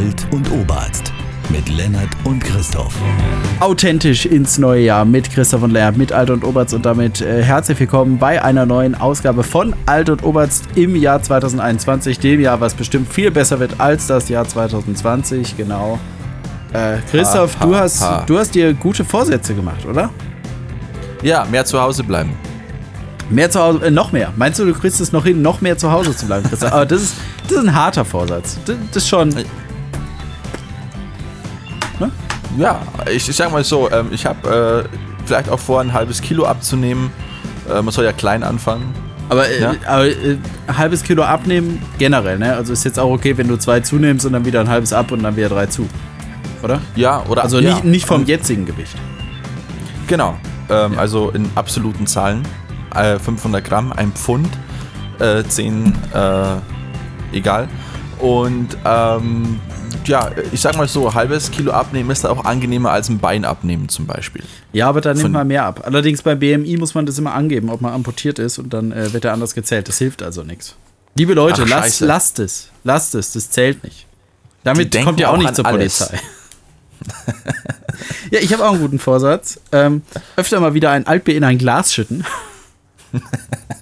Alt und Oberarzt mit Lennart und Christoph. Authentisch ins neue Jahr mit Christoph und Lennart, mit Alt und Oberarzt und damit äh, herzlich willkommen bei einer neuen Ausgabe von Alt und Oberarzt im Jahr 2021, dem Jahr, was bestimmt viel besser wird als das Jahr 2020, genau. Äh, Christoph, Ha, ha, du, hast, ha. du hast dir gute Vorsätze gemacht, oder? Ja, mehr zu Hause bleiben. Mehr zu Hause, äh, noch mehr. Meinst du, du kriegst es noch hin, noch mehr zu Hause zu bleiben, Christoph? Aber das ist, das ist ein harter Vorsatz. Das, das ist schon. Ja, ich, ich sag mal so, ähm, ich habe äh, vielleicht auch vor, ein halbes Kilo abzunehmen. Äh, man soll ja klein anfangen. Aber, äh, Ja. aber äh, ein halbes Kilo abnehmen generell, ne? Also ist jetzt auch okay, wenn du zwei zunimmst und dann wieder ein halbes ab und dann wieder drei zu. Oder? Ja, oder Also ja. nicht, nicht vom jetzigen Gewicht. Genau. Ähm, Also in absoluten Zahlen. Äh, 500 Gramm, ein Pfund, äh, 10, äh, egal. Und ähm, ja, ich sag mal so, halbes Kilo abnehmen ist da auch angenehmer als ein Bein abnehmen zum Beispiel. Ja, aber dann nimmt Von- man mehr ab. Allerdings beim BMI muss man das immer angeben, ob man amputiert ist und dann äh, wird er anders gezählt. Das hilft also nichts. Liebe Leute, Ach, lasst, lasst es. Lasst es, das zählt nicht. Damit kommt ihr auch auch nicht zur alles. Polizei. ja, ich habe auch einen guten Vorsatz. Ähm, öfter mal wieder ein Altbier in ein Glas schütten.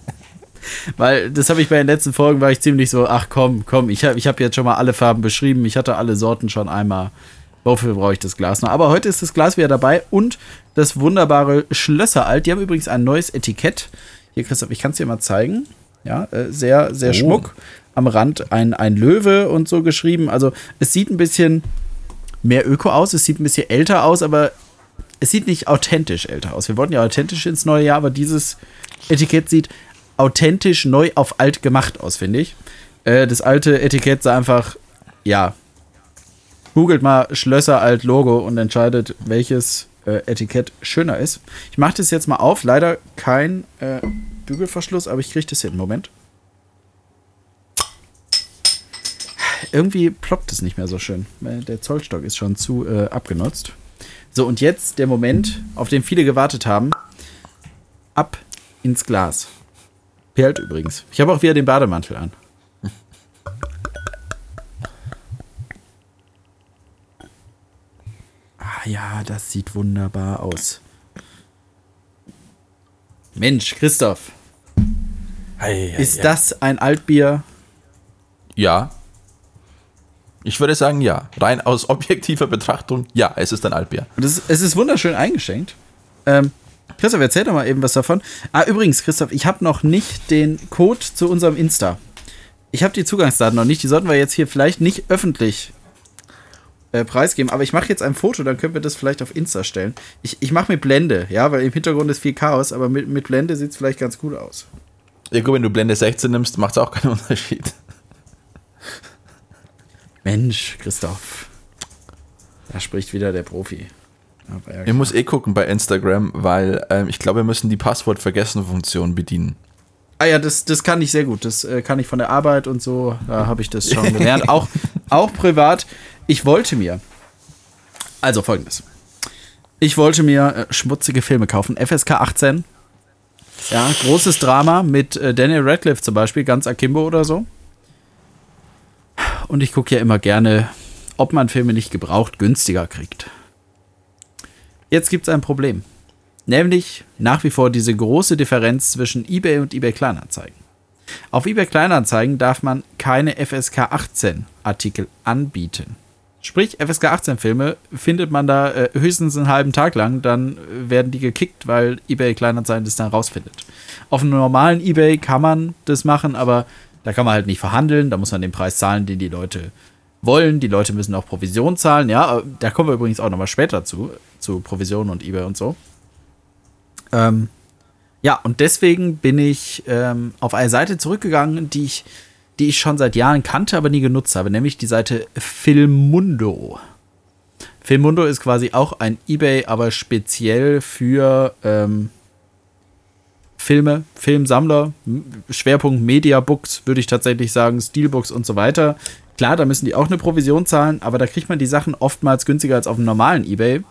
Weil das habe ich bei den letzten Folgen, war ich ziemlich so, ach komm, komm, ich habe ich hab jetzt schon mal alle Farben beschrieben, ich hatte alle Sorten schon einmal. Wofür brauche ich das Glas noch? Aber heute ist das Glas wieder dabei und das wunderbare Schlösseralt. Die haben übrigens ein neues Etikett. Hier, Christoph, ich kann es dir mal zeigen. Ja, äh, sehr, sehr Oh. schmuck. Am Rand ein, ein Löwe und so geschrieben. Also es sieht ein bisschen mehr Öko aus, es sieht ein bisschen älter aus, aber es sieht nicht authentisch älter aus. Wir wollten ja authentisch ins neue Jahr, aber dieses Etikett sieht authentisch neu auf alt gemacht aus, finde ich. Äh, das alte Etikett sah einfach, ja. Googelt mal Schlösser alt Logo und entscheidet, welches äh, Etikett schöner ist. Ich mache das jetzt mal auf. Leider kein äh, Bügelverschluss, aber ich kriege das hin. Moment. Irgendwie ploppt es nicht mehr so schön. Äh, Der Zollstock ist schon zu äh, abgenutzt. So, und jetzt der Moment, auf den viele gewartet haben. Ab ins Glas. Perlt übrigens. Ich habe auch wieder den Bademantel an. Ah ja, das sieht wunderbar aus. Mensch, Christoph, ist das ein Altbier? Ja. Ich würde sagen, ja. Rein aus objektiver Betrachtung, ja, es ist ein Altbier. Und es, es ist wunderschön eingeschenkt. Ähm, Christoph, erzähl doch mal eben was davon. Ah, übrigens, Christoph, ich habe noch nicht den Code zu unserem Insta. Ich habe die Zugangsdaten noch nicht. Die sollten wir jetzt hier vielleicht nicht öffentlich äh, preisgeben. Aber ich mache jetzt ein Foto, dann können wir das vielleicht auf Insta stellen. Ich, ich mache mit Blende, ja, weil im Hintergrund ist viel Chaos, aber mit, mit Blende sieht es vielleicht ganz gut aus. Ja, gut, wenn du Blende 16 nimmst, macht es auch keinen Unterschied. Mensch, Christoph. Da spricht wieder der Profi. Ich muss eh gucken bei Instagram, weil ähm, ich glaube, wir müssen die Passwort-Vergessen-Funktion bedienen. Ah ja, das, das kann ich sehr gut. Das äh, kann ich von der Arbeit und so. Da habe ich das schon gelernt. auch, auch privat. Ich wollte mir. Also folgendes. Ich wollte mir äh, schmutzige Filme kaufen. FSK 18. Ja, großes Drama mit äh, Daniel Radcliffe zum Beispiel, ganz Akimbo oder so. Und ich gucke ja immer gerne, ob man Filme nicht gebraucht günstiger kriegt. Jetzt gibt es ein Problem. Nämlich nach wie vor diese große Differenz zwischen eBay und eBay Kleinanzeigen. Auf eBay Kleinanzeigen darf man keine FSK 18 Artikel anbieten. Sprich, FSK 18 Filme findet man da äh, höchstens einen halben Tag lang, dann werden die gekickt, weil eBay Kleinanzeigen das dann rausfindet. Auf einem normalen eBay kann man das machen, aber da kann man halt nicht verhandeln, da muss man den Preis zahlen, den die Leute wollen. Die Leute müssen auch Provision zahlen, ja, da kommen wir übrigens auch nochmal später zu, zu Provision und eBay und so. Ähm, ja, und deswegen bin ich ähm, auf eine Seite zurückgegangen, die ich, die ich schon seit Jahren kannte, aber nie genutzt habe, nämlich die Seite Filmundo. Filmundo ist quasi auch ein eBay, aber speziell für ähm, Filme, Filmsammler, Schwerpunkt Mediabooks, würde ich tatsächlich sagen, Steelbooks und so weiter. Klar, da müssen die auch eine Provision zahlen, aber da kriegt man die Sachen oftmals günstiger als auf dem normalen eBay.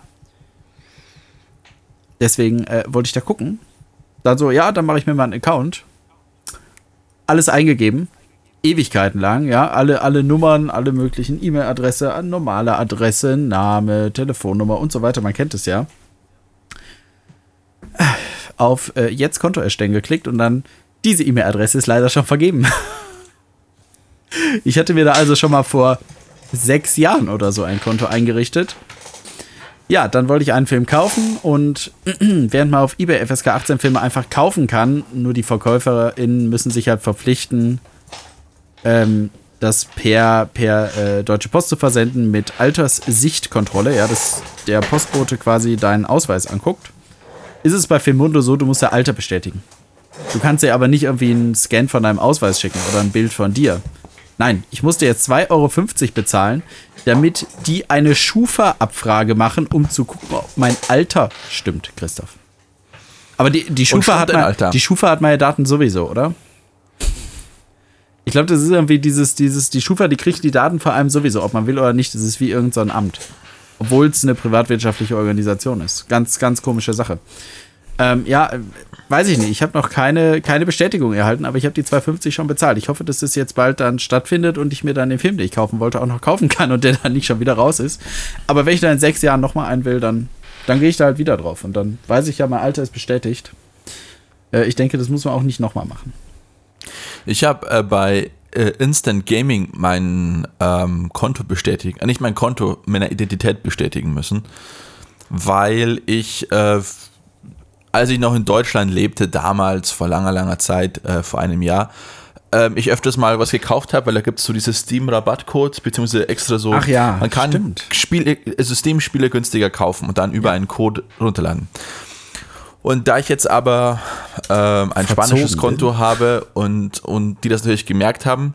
Deswegen äh, wollte ich da gucken. Dann so, ja, dann mache ich mir mal einen Account. Alles eingegeben. Ewigkeiten lang, ja, alle, alle Nummern, alle möglichen E-Mail-Adresse, normale Adresse, Name, Telefonnummer und so weiter, man kennt es ja. Auf äh, jetzt Konto erstellen geklickt und dann diese E-Mail-Adresse ist leider schon vergeben. ich hatte mir da also schon mal vor sechs Jahren oder so ein Konto eingerichtet. Ja, dann wollte ich einen Film kaufen und während man auf eBay FSK 18 Filme einfach kaufen kann, nur die VerkäuferInnen müssen sich halt verpflichten, ähm, das per, per äh, Deutsche Post zu versenden mit Alterssichtkontrolle, ja, dass der Postbote quasi deinen Ausweis anguckt. Ist es bei Filmundo so, du musst ja Alter bestätigen. Du kannst dir aber nicht irgendwie einen Scan von deinem Ausweis schicken oder ein Bild von dir. Nein, ich musste jetzt 2,50 Euro bezahlen, damit die eine Schufa-Abfrage machen, um zu gucken, ob mein Alter stimmt, Christoph. Aber die, die, Schufa, hat mein, die Schufa hat meine Daten sowieso, oder? Ich glaube, das ist irgendwie dieses, dieses, die Schufa, die kriegt die Daten vor allem sowieso, ob man will oder nicht. Das ist wie irgendein so Amt. Obwohl es eine privatwirtschaftliche Organisation ist. Ganz, ganz komische Sache. Ähm, ja, weiß ich nicht. Ich habe noch keine, keine Bestätigung erhalten, aber ich habe die 250 schon bezahlt. Ich hoffe, dass das jetzt bald dann stattfindet und ich mir dann den Film, den ich kaufen wollte, auch noch kaufen kann und der dann nicht schon wieder raus ist. Aber wenn ich dann in sechs Jahren nochmal einen will, dann, dann gehe ich da halt wieder drauf. Und dann weiß ich ja, mein Alter ist bestätigt. Äh, ich denke, das muss man auch nicht nochmal machen. Ich habe äh, bei äh, Instant Gaming mein ähm, Konto bestätigen, äh, nicht mein Konto, meine Identität bestätigen müssen, weil ich äh, als ich noch in Deutschland lebte, damals vor langer, langer Zeit, äh, vor einem Jahr, ähm, ich öfters mal was gekauft habe, weil da gibt es so diese Steam-Rabattcodes, beziehungsweise extra so, Ach ja, man kann Spiele, also Steam-Spiele günstiger kaufen und dann über ja. einen Code runterladen. Und da ich jetzt aber ähm, ein Verzogen spanisches Konto bin. habe und, und die das natürlich gemerkt haben,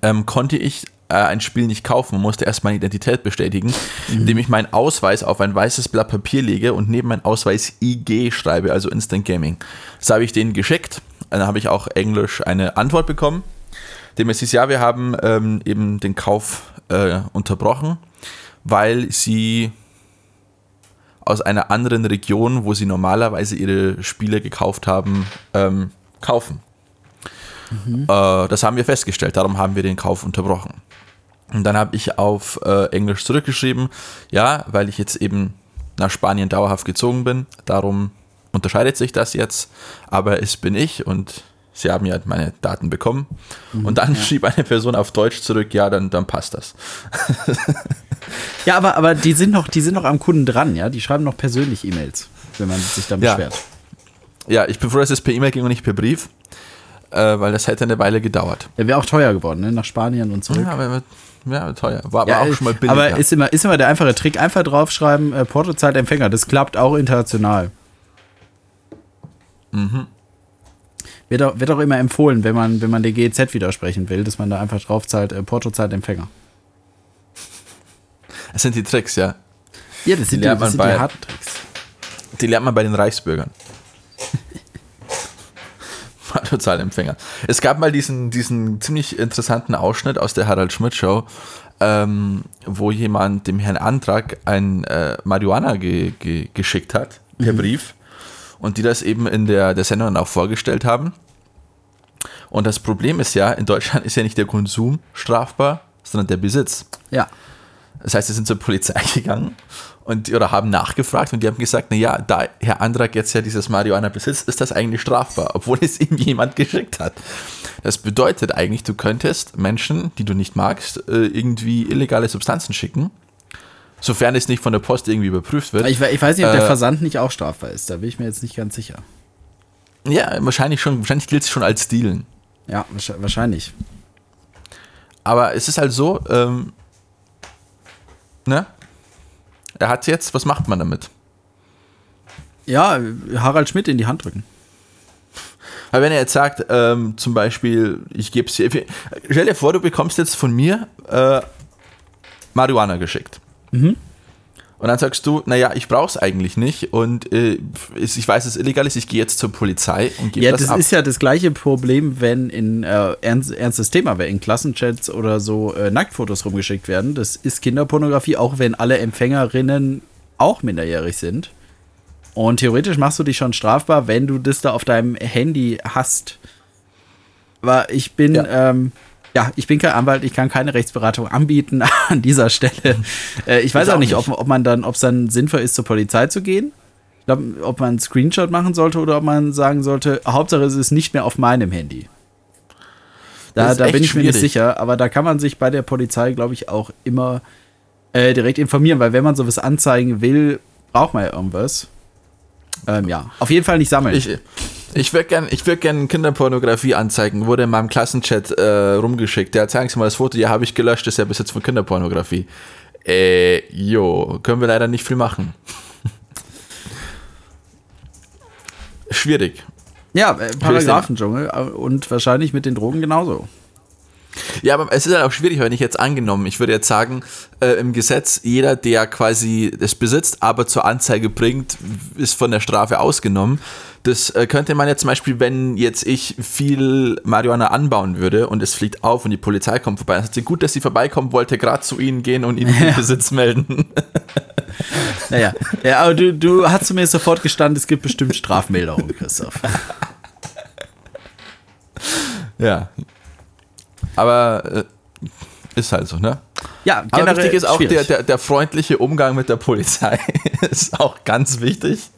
ähm, konnte ich äh, ein Spiel nicht kaufen und musste erst meine Identität bestätigen, mhm. indem ich meinen Ausweis auf ein weißes Blatt Papier lege und neben meinen Ausweis IG schreibe, also Instant Gaming. Das habe ich denen geschickt. Dann habe ich auch Englisch eine Antwort bekommen. Dem es hieß, ja, wir haben ähm, eben den Kauf äh, unterbrochen, weil sie aus einer anderen Region, wo sie normalerweise ihre Spiele gekauft haben, ähm, kaufen. Mhm. Äh, das haben wir festgestellt, darum haben wir den Kauf unterbrochen. Und dann habe ich auf äh, Englisch zurückgeschrieben, ja, weil ich jetzt eben nach Spanien dauerhaft gezogen bin, darum unterscheidet sich das jetzt, aber es bin ich und sie haben ja meine Daten bekommen. Mhm, und dann ja. schrieb eine Person auf Deutsch zurück, ja, dann, dann passt das. ja, aber, aber die sind noch, die sind noch am Kunden dran, ja, die schreiben noch persönlich E-Mails, wenn man sich dann beschwert. Ja, ich bin froh, dass es per E-Mail ging und nicht per Brief, äh, weil das hätte eine Weile gedauert. Ja, wäre auch teuer geworden, ne? nach Spanien und zurück. Ja, aber ja, teuer. War aber ja, auch schon mal billig. Aber ist immer, ist immer der einfache Trick. Einfach draufschreiben, äh, Portozeit Empfänger. Das klappt auch international. Mhm. Wird auch, wird auch immer empfohlen, wenn man, wenn man der GEZ widersprechen will, dass man da einfach draufzahlt, äh, Portozeit Empfänger. Das sind die Tricks, ja. Ja, das sind die, die, das sind bei, die harten Tricks. Die lernt man bei den Reichsbürgern. Totalempfänger. Es gab mal diesen, diesen ziemlich interessanten Ausschnitt aus der Harald Schmidt Show, ähm, wo jemand dem Herrn Antrag ein äh, Marihuana ge ge geschickt hat, per mhm. Brief, und die das eben in der, der Sendung auch vorgestellt haben. Und das Problem ist ja, in Deutschland ist ja nicht der Konsum strafbar, sondern der Besitz. Ja. Das heißt, sie sind zur Polizei gegangen und oder haben nachgefragt und die haben gesagt, naja, da Herr Andrak jetzt ja dieses Marihuana besitzt, ist das eigentlich strafbar, obwohl es ihm jemand geschickt hat. Das bedeutet eigentlich, du könntest Menschen, die du nicht magst, äh, irgendwie illegale Substanzen schicken, sofern es nicht von der Post irgendwie überprüft wird. Ich, ich weiß nicht, ob der äh, Versand nicht auch strafbar ist, da bin ich mir jetzt nicht ganz sicher. Ja, wahrscheinlich schon, wahrscheinlich gilt es schon als Dealen. Ja, wahrscheinlich. Aber es ist halt so, ähm, ne? Er hat jetzt, was macht man damit? Ja, Harald Schmidt in die Hand drücken. Aber wenn er jetzt sagt, ähm, zum Beispiel, ich gebe es dir, stell dir vor, du bekommst jetzt von mir äh, Marihuana geschickt. Mhm. Und dann sagst du, naja, ich brauche es eigentlich nicht und äh, ich weiß, es illegal ist, ich gehe jetzt zur Polizei und gebe ja, das, das ab. ist ja das gleiche Problem, wenn in äh, ernst, ernstes Thema wäre, in Klassenchats oder so äh, Nacktfotos rumgeschickt werden. Das ist Kinderpornografie, auch wenn alle Empfängerinnen auch minderjährig sind. Und theoretisch machst du dich schon strafbar, wenn du das da auf deinem Handy hast. Aber ich bin, ja. Ähm, ja, ich bin kein Anwalt, ich kann keine Rechtsberatung anbieten an dieser Stelle. Äh, ich weiß auch, nicht, nicht, Ob, ob man dann, ob es dann sinnvoll ist, zur Polizei zu gehen. Ich glaube, ob man einen Screenshot machen sollte oder ob man sagen sollte, Hauptsache es ist nicht mehr auf meinem Handy. Da, da bin ich schwierig. mir nicht sicher, aber da kann man sich bei der Polizei, glaube ich, auch immer äh, direkt informieren, weil wenn man sowas anzeigen will, braucht man ja irgendwas. Ähm, ja, auf jeden Fall nicht sammeln. Ich, ich würde gerne würd gern Kinderpornografie anzeigen. Wurde in meinem Klassenchat äh, rumgeschickt. Ja, zeigen Sie mal das Foto. Ja, habe ich gelöscht. Das ist ja bis jetzt von Kinderpornografie. Äh, jo, können wir leider nicht viel machen. Schwierig. Ja, äh, Paragraphendschungel äh, und wahrscheinlich mit den Drogen genauso. Ja, aber es ist halt auch schwierig, wenn ich jetzt angenommen, ich würde jetzt sagen, äh, im Gesetz, jeder, der quasi das besitzt, aber zur Anzeige bringt, ist von der Strafe ausgenommen. Das äh, könnte man jetzt zum Beispiel, wenn jetzt ich viel Marihuana anbauen würde und es fliegt auf und die Polizei kommt vorbei, dann sagt sie, gut, dass sie vorbeikommen, wollte gerade zu ihnen gehen und ihnen den Besitz melden. Naja, ja, aber du, du hast mir sofort gestanden, es gibt bestimmt Strafmilderungen, Christoph. Ja. Aber äh, ist halt so, ne? Ja, generell Aber wichtig ist auch der, der, der freundliche Umgang mit der Polizei. ist auch ganz wichtig.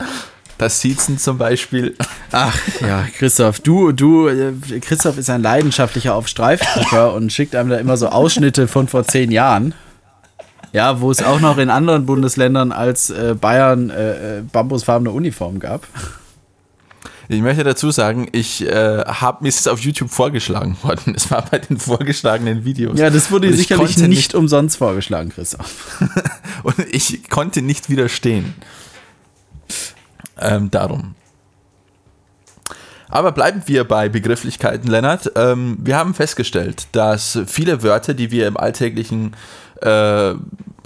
Das Siezen zum Beispiel. Ach ja, Christoph, du, du, äh, Christoph ist ein leidenschaftlicher auf Streifdrucker und schickt einem da immer so Ausschnitte von vor zehn Jahren. Ja, wo es auch noch in anderen Bundesländern als äh, Bayern äh, äh bambusfarbene Uniform gab. Ich möchte dazu sagen, ich äh, habe mir es auf YouTube vorgeschlagen worden. Es war bei den vorgeschlagenen Videos. Ja, das wurde sicherlich nicht, nicht umsonst vorgeschlagen, Christoph. und ich konnte nicht widerstehen. Ähm, darum. Aber bleiben wir bei Begrifflichkeiten, Lennart. Ähm, wir haben festgestellt, dass viele Wörter, die wir im alltäglichen äh,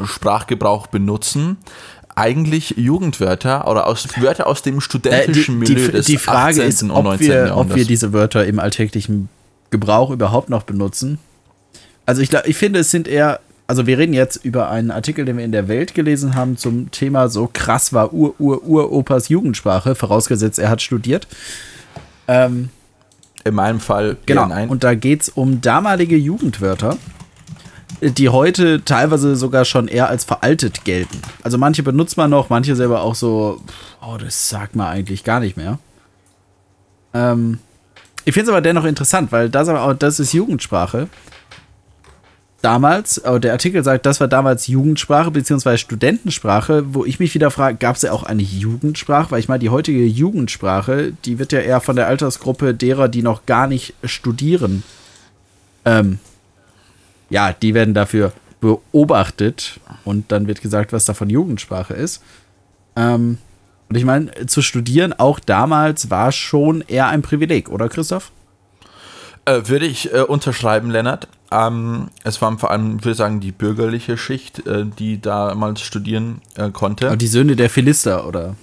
Sprachgebrauch benutzen, eigentlich Jugendwörter oder aus, Wörter aus dem studentischen äh, die, Milieu des die Frage 18. ist, und 19. Wir, Jahrhunderts. Ob wir diese Wörter im alltäglichen Gebrauch überhaupt noch benutzen. Also ich, ich finde, es sind eher also wir reden jetzt über einen Artikel, den wir in der Welt gelesen haben zum Thema so krass war Ur Ur Uropas Jugendsprache, vorausgesetzt er hat studiert. Ähm, in meinem Fall genau. Nein. Und da geht es um damalige Jugendwörter, die heute teilweise sogar schon eher als veraltet gelten. Also manche benutzt man noch, manche selber auch so, oh, das sagt man eigentlich gar nicht mehr. Ähm, ich finde es aber dennoch interessant, weil das aber auch, das ist Jugendsprache damals, äh, der Artikel sagt, das war damals Jugendsprache bzw. Studentensprache, wo ich mich wieder frage, gab es ja auch eine Jugendsprache? Weil ich meine, die heutige Jugendsprache, die wird ja eher von der Altersgruppe derer, die noch gar nicht studieren, ähm, ja, die werden dafür beobachtet und dann wird gesagt, was davon Jugendsprache ist. Ähm, und ich meine, zu studieren auch damals war schon eher ein Privileg, oder Christoph? Äh, würde ich äh, unterschreiben, Lennart. Ähm, es war vor allem, ich würde sagen, die bürgerliche Schicht, äh, die damals studieren äh, konnte. Aber die Söhne der Philister, oder?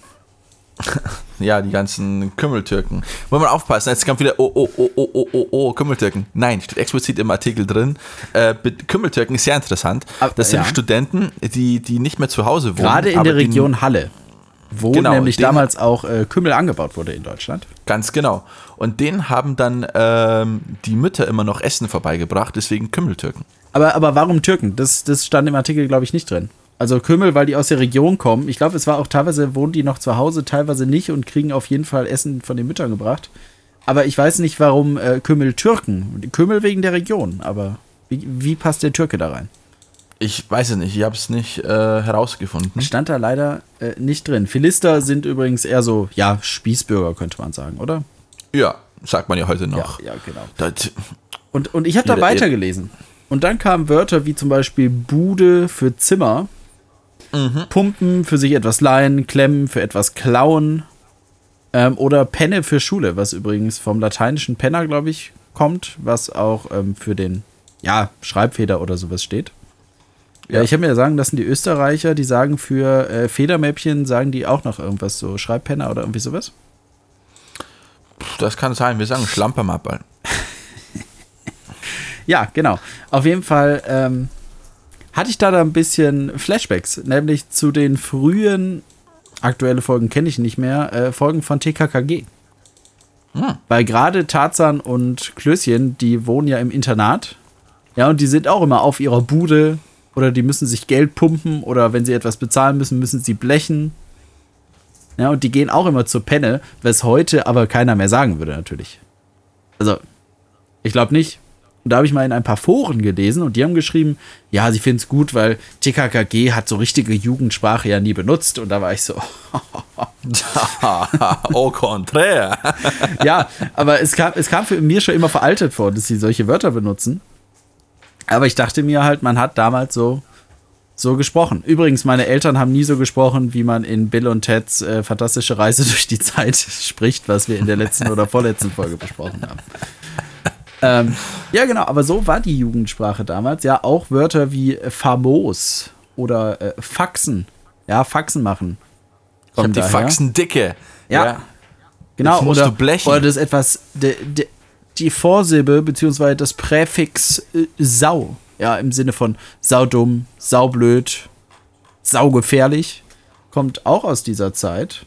ja, die ganzen Kümmeltürken. Wollen wir aufpassen, jetzt kommt wieder, oh, oh, oh, oh, oh, oh, oh, Kümmeltürken. Nein, steht explizit im Artikel drin. Äh, Kümmeltürken ist sehr interessant. Das sind ja. Studenten, die, die nicht mehr zu Hause wohnen. Gerade in der Region Halle wo genau, nämlich damals auch äh, Kümmel angebaut wurde in Deutschland. Ganz genau. Und denen haben dann ähm, die Mütter immer noch Essen vorbeigebracht, deswegen Kümmeltürken. Aber, aber warum Türken? Das, das stand im Artikel, glaube ich, nicht drin. Also Kümmel, weil die aus der Region kommen. Ich glaube, es war auch teilweise, wohnen die noch zu Hause, teilweise nicht und kriegen auf jeden Fall Essen von den Müttern gebracht. Aber ich weiß nicht, warum äh, Kümmel Türken. Kümmel wegen der Region, aber wie, wie passt der Türke da rein? Ich weiß es nicht, ich habe es nicht äh, herausgefunden. Stand da leider äh, nicht drin. Philister sind übrigens eher so, ja, Spießbürger, könnte man sagen, oder? Ja, sagt man ja heute noch. Ja, ja genau. Das, und, und ich habe da weitergelesen. Und dann kamen Wörter wie zum Beispiel Bude für Zimmer, mhm. Pumpen für sich etwas leihen, Klemmen für etwas klauen ähm, oder Penne für Schule, was übrigens vom lateinischen Penner, glaube ich, kommt, was auch ähm, für den, ja, Schreibfeder oder sowas steht. Ja, ich habe mir ja sagen lassen, die Österreicher, die sagen für äh, Federmäppchen, sagen die auch noch irgendwas so, Schreibpenner oder irgendwie sowas? Das kann sein, wir sagen Schlampermappel. ja, genau. Auf jeden Fall ähm, hatte ich da, da ein bisschen Flashbacks, nämlich zu den frühen, aktuelle Folgen kenne ich nicht mehr, äh, Folgen von TKKG. Weil gerade Tarzan und Klößchen, die wohnen ja im Internat. Ja, und die sind auch immer auf ihrer Bude oder die müssen sich Geld pumpen oder wenn sie etwas bezahlen müssen, müssen sie blechen. Ja, und die gehen auch immer zur Penne, was heute aber keiner mehr sagen würde, natürlich. Also, ich glaube nicht. Und da habe ich mal in ein paar Foren gelesen und die haben geschrieben, ja, sie finden es gut, weil TKKG hat so richtige Jugendsprache ja nie benutzt. Und da war ich so, Au contraire. ja, aber es kam, es kam für mir schon immer veraltet vor, dass sie solche Wörter benutzen. Aber ich dachte mir halt, man hat damals so, so gesprochen. Übrigens, meine Eltern haben nie so gesprochen, wie man in Bill und Teds äh, fantastische Reise durch die Zeit spricht, was wir in der letzten oder vorletzten Folge besprochen haben. Ähm, ja, genau, aber so war die Jugendsprache damals. Ja, auch Wörter wie famos oder äh, Faxen. Ja, Faxen machen. Ich hab die. Faxen dicke. Ja. Genau, Jetzt musst oder, oder das etwas, de, de, die Vorsilbe beziehungsweise das Präfix äh, sau, ja, im Sinne von saudumm, saublöd, saugefährlich, kommt auch aus dieser Zeit.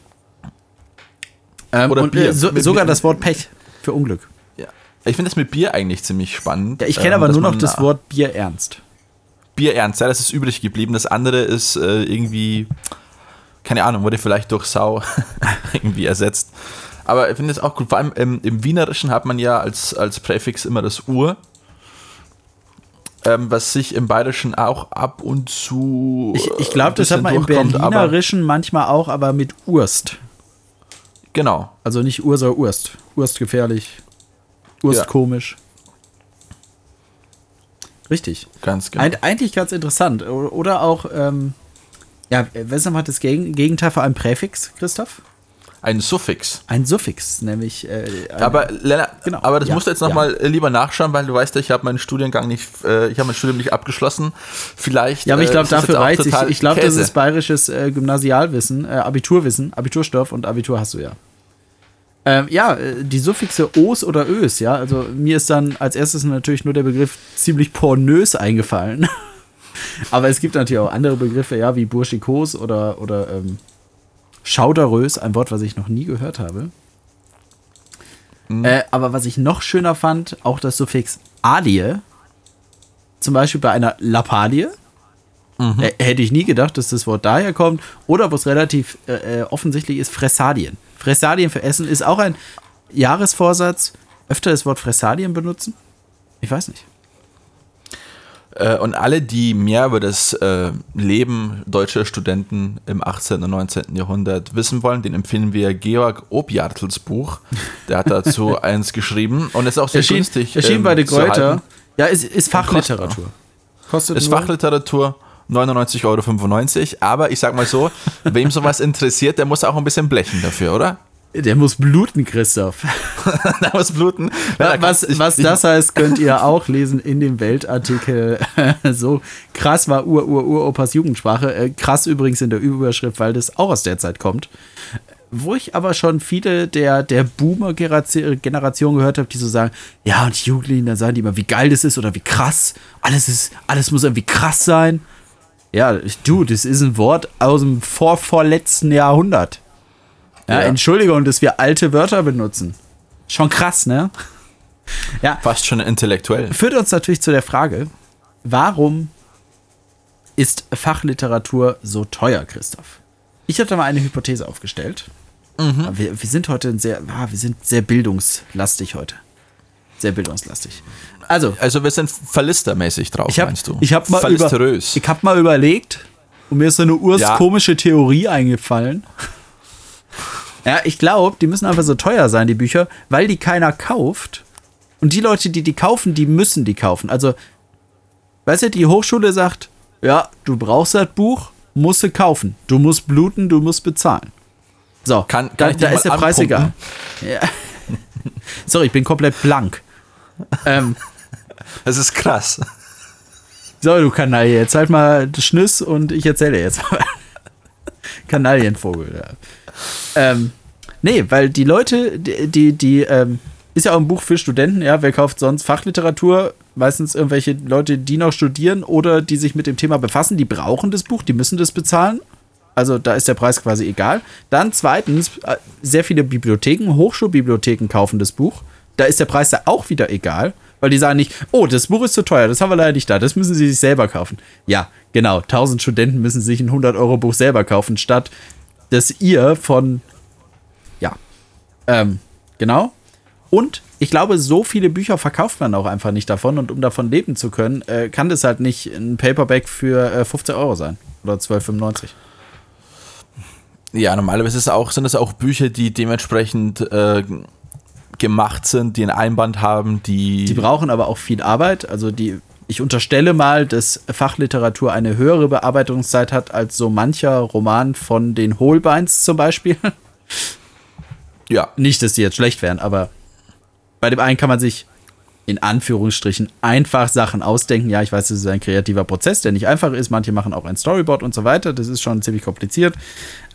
Ähm, Oder und Bier. äh, so, Mit- sogar mit- das Wort Pech für Unglück. Ja. Ich finde das mit Bier eigentlich ziemlich spannend. Ja, ich kenne ähm, aber nur noch das äh, Wort Bier ernst. Bier ernst. Ja, das ist übrig geblieben. Das andere ist äh, irgendwie, keine Ahnung, wurde vielleicht durch Sau irgendwie ersetzt. Aber ich finde es auch gut. Vor allem ähm, im Wienerischen hat man ja als, als Präfix immer das Ur. Ähm, was sich im Bayerischen auch ab und zu. Ich, ich äh, glaube, das hat man im Berlinerischen manchmal auch, aber mit Urst. Genau. Also nicht Ur, sondern Urst. Urst gefährlich. Urst Ja. komisch. Richtig. Ganz genau. Eig eigentlich ganz interessant. Oder auch, ähm, ja, was ist nochmal das Gegen Gegenteil von einem Präfix, Christoph? Ein Suffix. Ein Suffix, nämlich. Äh, Aber Lennart, Genau, aber das ja, musst du jetzt ja. nochmal mal lieber nachschauen, weil du weißt ja, ich habe meinen Studiengang nicht, äh, ich habe mein Studium nicht abgeschlossen. Vielleicht. ja, aber ich äh, glaube, dafür reicht Ich, ich glaube, das ist bayerisches äh, Gymnasialwissen, äh, Abiturwissen, Abiturstoff und Abitur hast du ja. Ähm, ja, äh, die Suffixe os oder ös, ja. Also mir ist dann als erstes natürlich nur der Begriff ziemlich pornös eingefallen. Aber es gibt natürlich auch andere Begriffe, ja, wie burschikos oder, oder ähm, schauderös, ein Wort, was ich noch nie gehört habe. Äh, aber was ich noch schöner fand, auch das Suffix adie, zum Beispiel bei einer Lappalie, H- Hätte ich nie gedacht, dass das Wort daher kommt. Oder was relativ äh, äh, offensichtlich ist, Fressadien. Fressadien für Essen ist auch ein Jahresvorsatz. Öfter das Wort Fressadien benutzen? Ich weiß nicht. Äh, und alle, die mehr über das äh, Leben deutscher Studenten im 18. und 19. Jahrhundert wissen wollen, den empfehlen wir Georg Objartels Buch. Der hat dazu eins geschrieben und ist auch sehr Erschien, günstig. erschien ähm, bei Kräuter. erhalten. Ja, ist, ist Fachliteratur. Kostet Ist nur- Fachliteratur. 99,95 Euro. Aber ich sag mal so, wem sowas interessiert, der muss auch ein bisschen blechen dafür, oder? Der muss bluten, Christoph. da muss bluten. Ja, Was, was das heißt, könnt ihr auch lesen in dem Weltartikel. so krass war Ur, Ur, Uropas Jugendsprache. Äh, krass übrigens in der Überschrift, weil das auch aus der Zeit kommt. Wo ich aber schon viele der, der Boomer-Generation gehört habe, die so sagen, ja, und die Jugendlichen, dann sagen die immer, wie geil das ist oder wie krass. Alles ist, alles muss irgendwie krass sein. Ja, du, das ist ein Wort aus dem vorvorletzten Jahrhundert. Ja, Ja. Entschuldigung, dass wir alte Wörter benutzen. Schon krass, ne? Ja, Fast schon intellektuell. führt uns natürlich zu der Frage, warum ist Fachliteratur so teuer, Christoph? Ich habe da mal eine Hypothese aufgestellt. Aber Wir, wir sind heute sehr, ah, wir sind sehr bildungslastig heute. Sehr bildungslastig. Also, Also wir sind verlistermäßig drauf, habe meinst du? ich hab mal, über, ich hab mal überlegt und mir ist so eine Ja. urskomische Theorie eingefallen. Ja, ich glaube, die müssen einfach so teuer sein, die Bücher, weil die keiner kauft. Und die Leute, die die kaufen, die müssen die kaufen. Also, weißt du, die Hochschule sagt, ja, du brauchst das Buch, musst du kaufen. Du musst bluten, du musst bezahlen. So, Kann- kann da, da ist der Preis egal. Ja. Sorry, ich bin komplett blank. ähm, Das ist krass. so, du Kanaille, jetzt halt mal Schnüss und ich erzähle jetzt mal. Kanalienvogel, ja. Ähm, nee, weil die Leute, die, die, die ähm, ist ja auch ein Buch für Studenten, ja, wer kauft sonst Fachliteratur? Meistens irgendwelche Leute, die noch studieren oder die sich mit dem Thema befassen, die brauchen das Buch, die müssen das bezahlen. Also da ist der Preis quasi egal. Dann zweitens, äh, sehr viele Bibliotheken, Hochschulbibliotheken kaufen das Buch. Da ist der Preis da auch wieder egal, weil die sagen nicht, oh, das Buch ist zu teuer, das haben wir leider nicht da, das müssen sie sich selber kaufen. Ja, genau, 1000 Studenten müssen sich ein 100-Euro-Buch selber kaufen, statt dass ihr von, ja, ähm, genau. Und ich glaube, so viele Bücher verkauft man auch einfach nicht davon. Und um davon leben zu können, äh, kann das halt nicht ein Paperback für äh, 15 Euro sein. Oder 12,95. Ja, normalerweise ist auch, sind es auch Bücher, die dementsprechend äh, gemacht sind, die ein Einband haben, die. Die brauchen aber auch viel Arbeit. Also die, ich unterstelle mal, dass Fachliteratur eine höhere Bearbeitungszeit hat als so mancher Roman von den Holbeins zum Beispiel. Ja. Nicht, dass die jetzt schlecht wären, aber bei dem einen kann man sich in Anführungsstrichen einfach Sachen ausdenken. Ja, ich weiß, es ist ein kreativer Prozess, der nicht einfach ist. Manche machen auch ein Storyboard und so weiter. Das ist schon ziemlich kompliziert.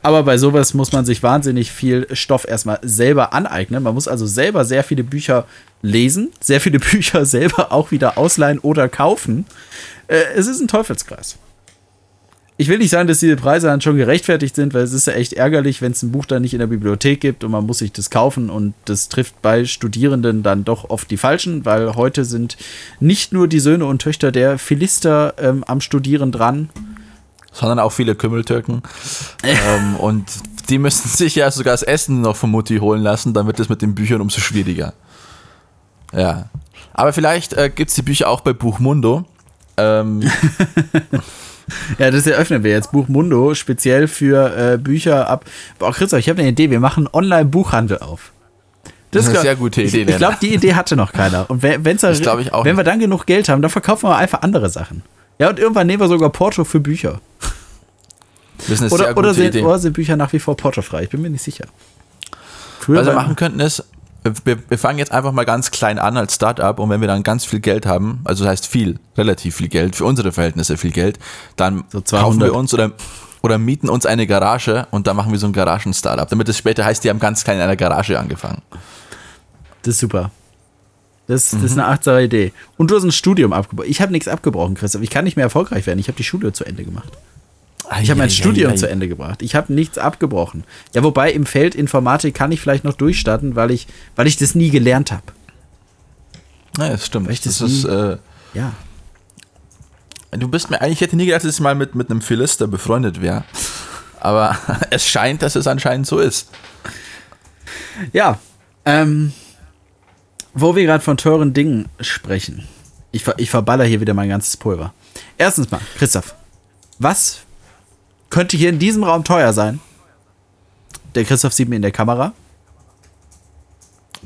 Aber bei sowas muss man sich wahnsinnig viel Stoff erstmal selber aneignen. Man muss also selber sehr viele Bücher lesen, sehr viele Bücher selber auch wieder ausleihen oder kaufen. Äh, es ist ein Teufelskreis ich will nicht sagen, dass diese Preise dann schon gerechtfertigt sind, weil es ist ja echt ärgerlich, wenn es ein Buch dann nicht in der Bibliothek gibt und man muss sich das kaufen und das trifft bei Studierenden dann doch oft die Falschen, weil heute sind nicht nur die Söhne und Töchter der Philister ähm, am Studieren dran. Sondern auch viele Kümmeltürken. ähm, und die müssen sich ja sogar das Essen noch von Mutti holen lassen, dann wird es mit den Büchern umso schwieriger. Ja. Aber vielleicht äh, gibt es die Bücher auch bei Buchmundo. Ähm, Ja, das eröffnen wir jetzt. Buchmundo, speziell für äh, Bücher ab. Boah, Christoph, ich habe eine Idee. Wir machen Online-Buchhandel auf. Das, das ist eine sehr gute Idee. Ich, ich glaube, die Idee hatte noch keiner. Und wenn, wenn's das ich auch wenn wir dann genug Geld haben, dann verkaufen wir einfach andere Sachen. Ja, und irgendwann nehmen wir sogar Porto für Bücher. Das ist eine oder, sehr gute oder, sind, Idee. oder sind Bücher nach wie vor portofrei? Ich bin mir nicht sicher. Früher Was wir machen könnten ist, wir, wir, fangen jetzt einfach mal ganz klein an als Startup und wenn wir dann ganz viel Geld haben, also das heißt viel, relativ viel Geld, für unsere Verhältnisse viel Geld, dann so kaufen wir uns oder, oder mieten uns eine Garage und dann machen wir so ein Garagen-Startup, damit es später heißt, die haben ganz klein in einer Garage angefangen. Das ist super. Das, das mhm. ist eine achtsame Idee. Und du hast ein Studium abgebrochen. Ich habe nichts abgebrochen, Christoph. Ich kann nicht mehr erfolgreich werden. Ich habe die Schule zu Ende gemacht. Ich habe mein Studium ei, zu Ende gebracht. Ich habe nichts abgebrochen. Ja, wobei im Feld Informatik kann ich vielleicht noch durchstarten, weil ich, weil ich das nie gelernt habe. Ja, das stimmt. das, das ist, äh, ja. Du bist mir eigentlich, ich hätte nie gedacht, dass ich mal mit, mit einem Philister befreundet wäre. Aber es scheint, dass es anscheinend so ist. Ja, ähm, wo wir gerade von teuren Dingen sprechen. Ich, ich verballer hier wieder mein ganzes Pulver. Erstens mal, Christoph, was könnte hier in diesem Raum teuer sein. Der Christoph sieht mir in der Kamera.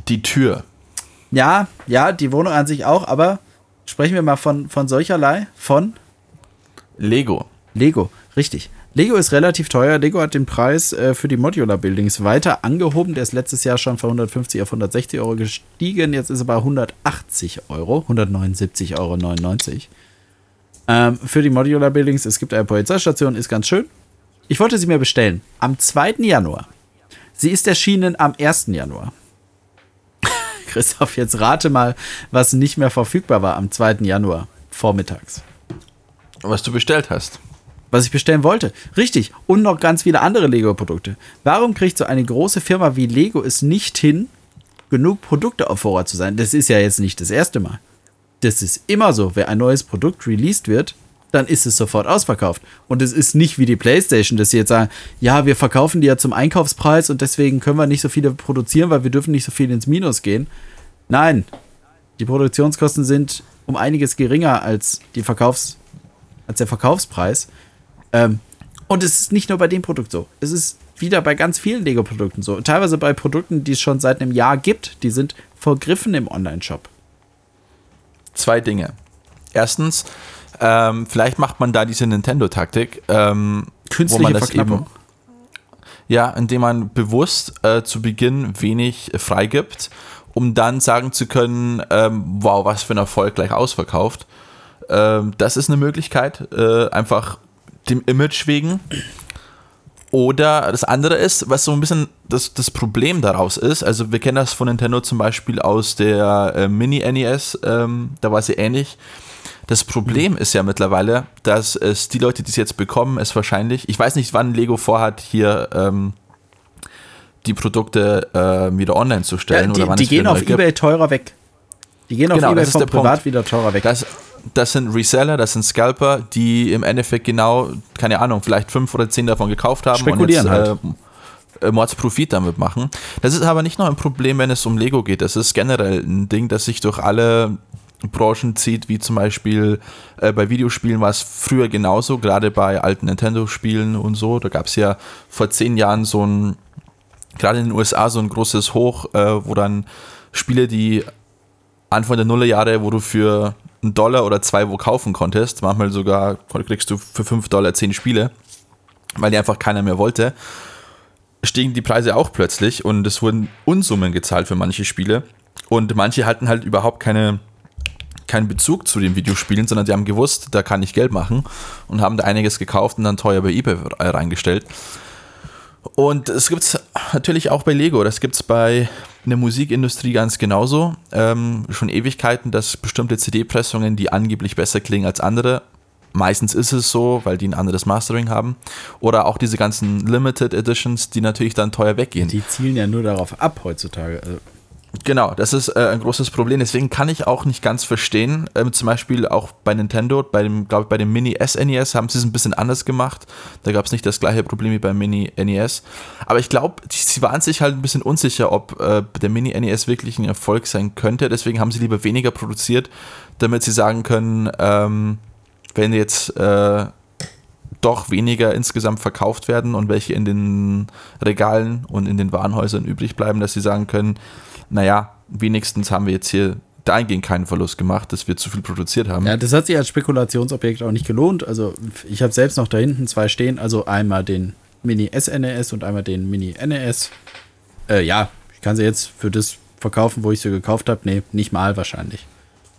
Die Tür. Ja, ja, die Wohnung an sich auch, aber sprechen wir mal von, von solcherlei. Von Lego. Lego, richtig. Lego ist relativ teuer. Lego hat den Preis äh, für die Modular Buildings weiter angehoben. Der ist letztes Jahr schon von 150 auf 160 Euro gestiegen. Jetzt ist er bei 180 Euro, 179,99 Euro. Ähm, für die Modular Buildings, es gibt eine Polizeistation, ist ganz schön. Ich wollte sie mir bestellen. Am 2. Januar. Sie ist erschienen am 1. Januar. Christoph, jetzt rate mal, was nicht mehr verfügbar war am 2. Januar vormittags. Was du bestellt hast. Was ich bestellen wollte. Richtig. Und noch ganz viele andere Lego-Produkte. Warum kriegt so eine große Firma wie Lego es nicht hin, genug Produkte auf Vorrat zu sein? Das ist ja jetzt nicht das erste Mal das ist immer so. Wenn ein neues Produkt released wird, dann ist es sofort ausverkauft. Und es ist nicht wie die PlayStation, dass sie jetzt sagen, ja, wir verkaufen die ja zum Einkaufspreis und deswegen können wir nicht so viele produzieren, weil wir dürfen nicht so viel ins Minus gehen. Nein, die Produktionskosten sind um einiges geringer als, die Verkaufs-, als der Verkaufspreis. Ähm, und es ist nicht nur bei dem Produkt so. Es ist wieder bei ganz vielen Lego-Produkten so. Teilweise bei Produkten, die es schon seit einem Jahr gibt, die sind vergriffen im Online-Shop zwei Dinge. Erstens, ähm, vielleicht macht man da diese Nintendo-Taktik, ähm, wo man das eben, ja, indem man bewusst äh, zu Beginn wenig freigibt, um dann sagen zu können, ähm, wow, was für ein Erfolg gleich ausverkauft. Ähm, das ist eine Möglichkeit, äh, einfach dem Image wegen. Oder das andere ist, was so ein bisschen das, das Problem daraus ist, also wir kennen das von Nintendo zum Beispiel aus der äh, Mini-NES, ähm, da war sie ähnlich. Das Problem ist ja mittlerweile, dass es die Leute, die es jetzt bekommen, es wahrscheinlich, ich weiß nicht, wann Lego vorhat, hier ähm, die Produkte äh, wieder online zu stellen. Ja, die, oder wann die gehen auf neu gibt. Ebay teurer weg. Die gehen auf Genau, Ebay vom der Punkt. Privat wieder teurer weg. Das, das sind Reseller, das sind Scalper, die im Endeffekt genau, keine Ahnung, vielleicht fünf oder zehn davon gekauft haben Spekulieren und jetzt halt. äh, äh, Mordsprofit damit machen. Das ist aber nicht nur ein Problem, wenn es um Lego geht. Das ist generell ein Ding, das sich durch alle Branchen zieht, wie zum Beispiel äh, bei Videospielen war es früher genauso, gerade bei alten Nintendo-Spielen und so. Da gab es ja vor zehn Jahren so ein, gerade in den USA, so ein großes Hoch, äh, wo dann Spiele, die Anfang der Nullerjahre, wo du für einen Dollar oder zwei wo kaufen konntest, manchmal sogar kriegst du für 5 Dollar 10 Spiele, weil die einfach keiner mehr wollte, stiegen die Preise auch plötzlich und es wurden Unsummen gezahlt für manche Spiele. Und manche hatten halt überhaupt keine keinen Bezug zu den Videospielen, sondern die haben gewusst, da kann ich Geld machen und haben da einiges gekauft und dann teuer bei eBay reingestellt. Und es gibt es natürlich auch bei Lego, das gibt es bei der Musikindustrie ganz genauso. Ähm, schon Ewigkeiten, dass bestimmte CD-Pressungen, die angeblich besser klingen als andere, meistens ist es so, weil die ein anderes Mastering haben. Oder auch diese ganzen Limited Editions, die natürlich dann teuer weggehen. Die zielen ja nur darauf ab heutzutage. Also, Genau, das ist äh, ein großes Problem. Deswegen kann ich auch nicht ganz verstehen. Ähm, zum Beispiel auch bei Nintendo, bei dem, glaube ich, bei dem Mini SNES haben sie es ein bisschen anders gemacht. Da gab es nicht das gleiche Problem wie beim Mini NES. Aber ich glaube, sie waren sich halt ein bisschen unsicher, ob äh, der Mini NES wirklich ein Erfolg sein könnte. Deswegen haben sie lieber weniger produziert, damit sie sagen können, ähm, wenn jetzt äh, doch weniger insgesamt verkauft werden und welche in den Regalen und in den Warenhäusern übrig bleiben, dass sie sagen können, naja, wenigstens haben wir jetzt hier dahingehend keinen Verlust gemacht, dass wir zu viel produziert haben. ja, das hat sich als Spekulationsobjekt auch nicht gelohnt. Also ich habe selbst noch da hinten zwei stehen. Also einmal den Mini SNES und einmal den Mini NES. Äh, ja, ich kann sie jetzt für das verkaufen, wo ich sie gekauft habe. Nee, nicht mal wahrscheinlich.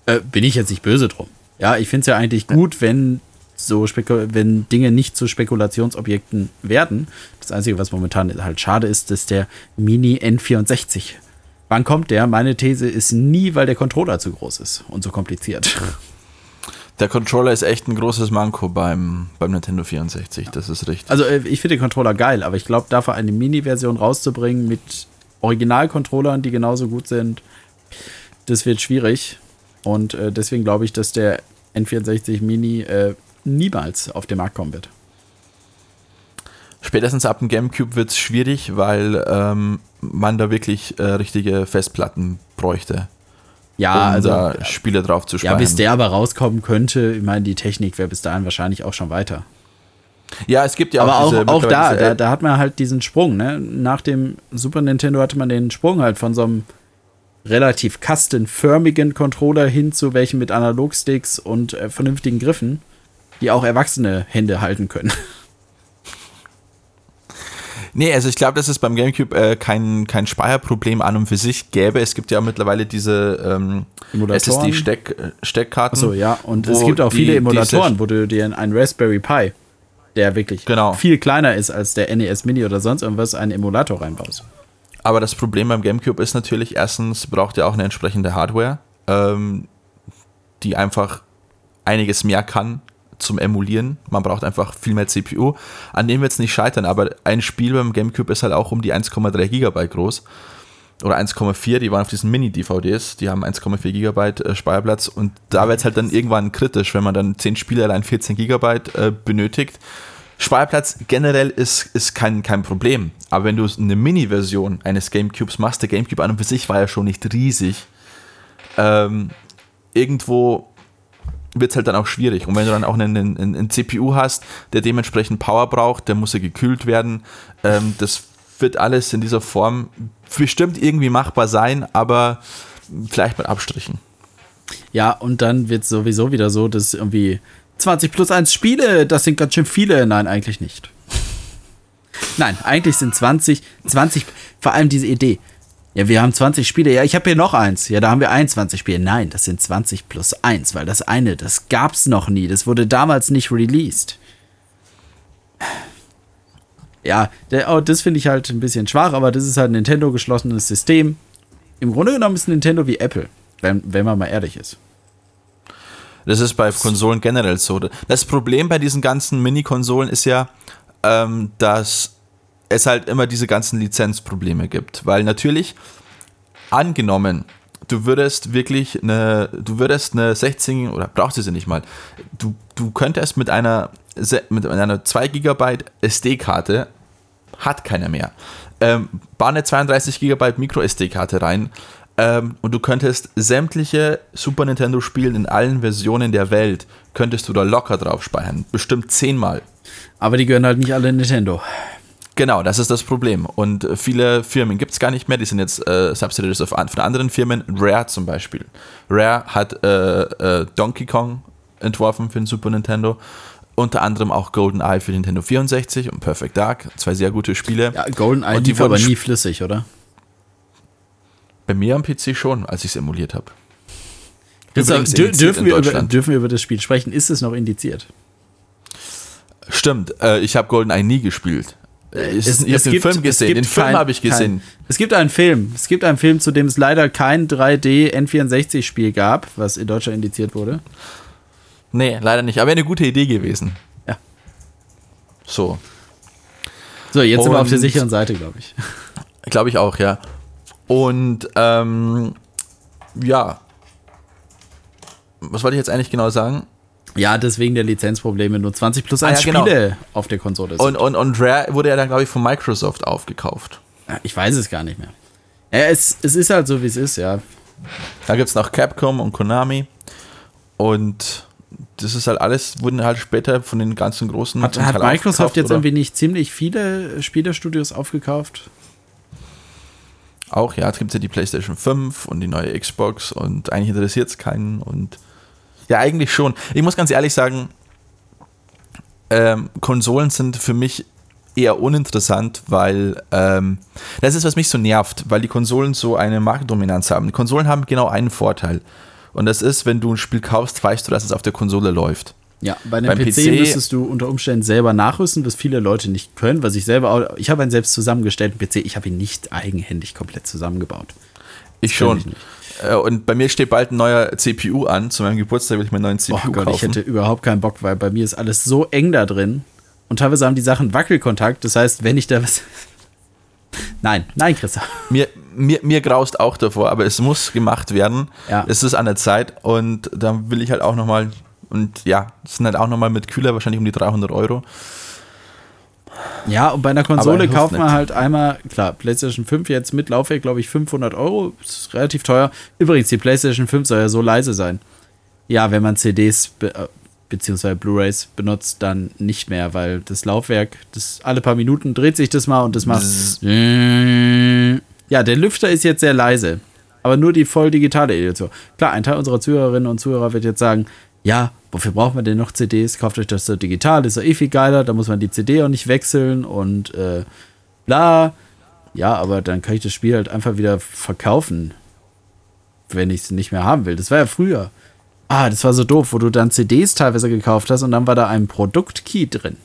Äh, bin ich jetzt nicht böse drum. Ja, ich finde es ja eigentlich gut, wenn so wenn Dinge nicht zu Spekulationsobjekten werden. Das Einzige, was momentan halt schade ist, ist der Mini N64. Wann kommt der? Meine These ist nie, weil der Controller zu groß ist und so kompliziert. Der Controller ist echt ein großes Manko beim, beim Nintendo 64, das ist richtig. Also äh, ich finde den Controller geil, aber ich glaube, dafür eine Mini-Version rauszubringen mit Original-Controllern, die genauso gut sind, das wird schwierig. Und äh, deswegen glaube ich, dass der N64 Mini äh, niemals auf den Markt kommen wird. Spätestens ab dem Gamecube wird es schwierig, weil ähm, man da wirklich äh, richtige Festplatten bräuchte, Ja, um also da Spiele drauf zu ja, speichern. bis der aber rauskommen könnte, ich meine, die Technik wäre bis dahin wahrscheinlich auch schon weiter. ja, es gibt ja aber auch, diese, auch da, da, da hat man halt diesen Sprung, ne? Nach dem Super Nintendo hatte man den Sprung halt von so einem relativ kastenförmigen Controller hin zu welchen mit Analogsticks und äh, vernünftigen Griffen, die auch erwachsene Hände halten können. Nee, also ich glaube, dass es beim GameCube äh, kein, kein Speicherproblem an und für sich gäbe. Es gibt ja mittlerweile diese ähm. SSD-Steckkarten. Achso, ja, und es gibt auch die- viele Emulatoren, wo du dir einen Raspberry Pi, der wirklich Genau. viel kleiner ist als der NES Mini oder sonst irgendwas, einen Emulator reinbaust. Aber das Problem beim GameCube ist natürlich, erstens braucht ihr auch eine entsprechende Hardware, ähm, die einfach einiges mehr kann zum Emulieren. Man braucht einfach viel mehr CPU. An dem wird es nicht scheitern, aber ein Spiel beim GameCube ist halt auch um die 1,3 Gigabyte groß. Oder 1,4, die waren auf diesen Mini-DVDs, die haben 1,4 Gigabyte äh, Speicherplatz und da wird es halt dann irgendwann kritisch, wenn man dann 10 Spiele allein 14 Gigabyte äh, benötigt. Speicherplatz generell ist, ist kein, kein Problem. Aber wenn du eine Mini-Version eines Gamecubes machst, der Gamecube an und für sich war ja schon nicht riesig, ähm, irgendwo wird es halt dann auch schwierig. Und wenn du dann auch einen, einen, einen CPU hast, der dementsprechend Power braucht, der muss ja gekühlt werden, ähm, das wird alles in dieser Form bestimmt irgendwie machbar sein, aber vielleicht mit Abstrichen. Ja, und dann wird es sowieso wieder so, dass irgendwie 20 plus 1 Spiele, das sind ganz schön viele. Nein, eigentlich nicht. Nein, eigentlich sind 20, 20, vor allem diese Idee. Ja, wir haben 20 Spiele. Ja, ich habe hier noch eins. Ja, da haben wir 21 Spiele. Nein, das sind 20 plus 1, weil das eine, das gab's noch nie. Das wurde damals nicht released. Ja, der, oh, das finde ich halt ein bisschen schwach, aber das ist halt ein Nintendo geschlossenes System. Im Grunde genommen ist Nintendo wie Apple, wenn, wenn man mal ehrlich ist. Das ist bei Konsolen generell so. Das Problem bei diesen ganzen Mini-Konsolen ist ja, ähm, dass es halt immer diese ganzen Lizenzprobleme gibt. Weil natürlich, angenommen, du würdest wirklich eine, du würdest eine 16 oder brauchst du sie nicht mal, du, du könntest mit einer, mit einer 2 GB SD-Karte, hat keiner mehr, ähm, bar eine 32 GB Micro SD-Karte rein ähm, und du könntest sämtliche Super Nintendo Spiele in allen Versionen der Welt, könntest du da locker drauf speichern, bestimmt zehnmal. Aber die gehören halt nicht alle Nintendo. Genau, das ist das Problem. Und viele Firmen gibt es gar nicht mehr, die sind jetzt äh, Subsidiaries von anderen Firmen. Rare zum Beispiel. Rare hat äh, äh, Donkey Kong entworfen für den Super Nintendo. Unter anderem auch GoldenEye für den Nintendo 64 und Perfect Dark. Zwei sehr gute Spiele. Ja, GoldenEye lief aber nie flüssig, oder? Bei mir am PC schon, als ich es emuliert habe. Dürfen, wir über, dürfen wir über das Spiel sprechen? Ist es noch indiziert? Stimmt, äh, ich habe GoldenEye nie gespielt. Äh, es, es, es den gibt, Film gesehen. Den Film habe ich gesehen. Kein, es gibt einen Film. Es gibt einen Film, zu dem es leider kein 3D N64-Spiel gab, was in Deutschland indiziert wurde. Nee, leider nicht. Aber eine gute Idee gewesen. Ja. So. So, jetzt Und sind wir auf der sicheren Seite, glaube ich. Glaube ich auch, ja. Und ähm, ja. Was wollte ich jetzt eigentlich genau sagen? Ja, deswegen der Lizenzprobleme. Nur 20 plus 1 ah, ja, Spiele genau. auf der Konsole sind. Und, und, und Rare wurde ja dann, glaube ich, von Microsoft aufgekauft. Ich weiß es gar nicht mehr. Ja, es, es ist halt so, wie es ist, ja. Da gibt es noch Capcom und Konami. Und das ist halt alles, wurden halt später von den ganzen großen. Hat, hat Microsoft jetzt oder? irgendwie nicht ziemlich viele Spielestudios aufgekauft? Auch, ja, es gibt ja die PlayStation 5 und die neue Xbox und eigentlich interessiert es keinen und ja, eigentlich schon. Ich muss ganz ehrlich sagen, ähm, Konsolen sind für mich eher uninteressant, weil ähm, das ist, was mich so nervt, weil die Konsolen so eine Marktdominanz haben. Die Konsolen haben genau einen Vorteil. Und das ist, wenn du ein Spiel kaufst, weißt du, dass es auf der Konsole läuft. Ja, bei einem PC, PC, müsstest du unter Umständen selber nachrüsten, was viele Leute nicht können, was ich selber auch, ich habe einen selbst zusammengestellten PC, ich habe ihn nicht eigenhändig komplett zusammengebaut. Ich schon. Ich und bei mir steht bald ein neuer CPU an. Zu meinem Geburtstag will ich mir einen neuen CPU oh Gott, kaufen. Ich hätte überhaupt keinen Bock, weil bei mir ist alles so eng da drin. Und teilweise haben die Sachen Wackelkontakt. Das heißt, wenn ich da was. nein, nein, Christa. Mir, mir, mir graust auch davor, aber es muss gemacht werden. Ja. Es ist an der Zeit. Und dann will ich halt auch nochmal. Und ja, es sind halt auch nochmal mit Kühler wahrscheinlich um die 300 Euro. Ja, und bei einer Konsole kauft man halt einmal, klar, PlayStation 5 jetzt mit Laufwerk, glaube ich, 500 Euro. ist relativ teuer. Übrigens, die PlayStation 5 soll ja so leise sein. Ja, wenn man CDs be äh, beziehungsweise Blu-rays benutzt, dann nicht mehr, weil das Laufwerk, das alle paar Minuten dreht sich das mal und das macht. Ja, der Lüfter ist jetzt sehr leise. Aber nur die voll digitale Edition. Klar, ein Teil unserer Zuhörerinnen und Zuhörer wird jetzt sagen, ja, wofür braucht man denn noch CDs? Kauft euch das so digital, ist ja eh viel geiler, da muss man die CD auch nicht wechseln und äh, bla. Ja, aber dann kann ich das Spiel halt einfach wieder verkaufen, wenn ich es nicht mehr haben will. Das war ja früher. Ah, das war so doof, wo du dann CDs teilweise gekauft hast und dann war da ein Produktkey drin.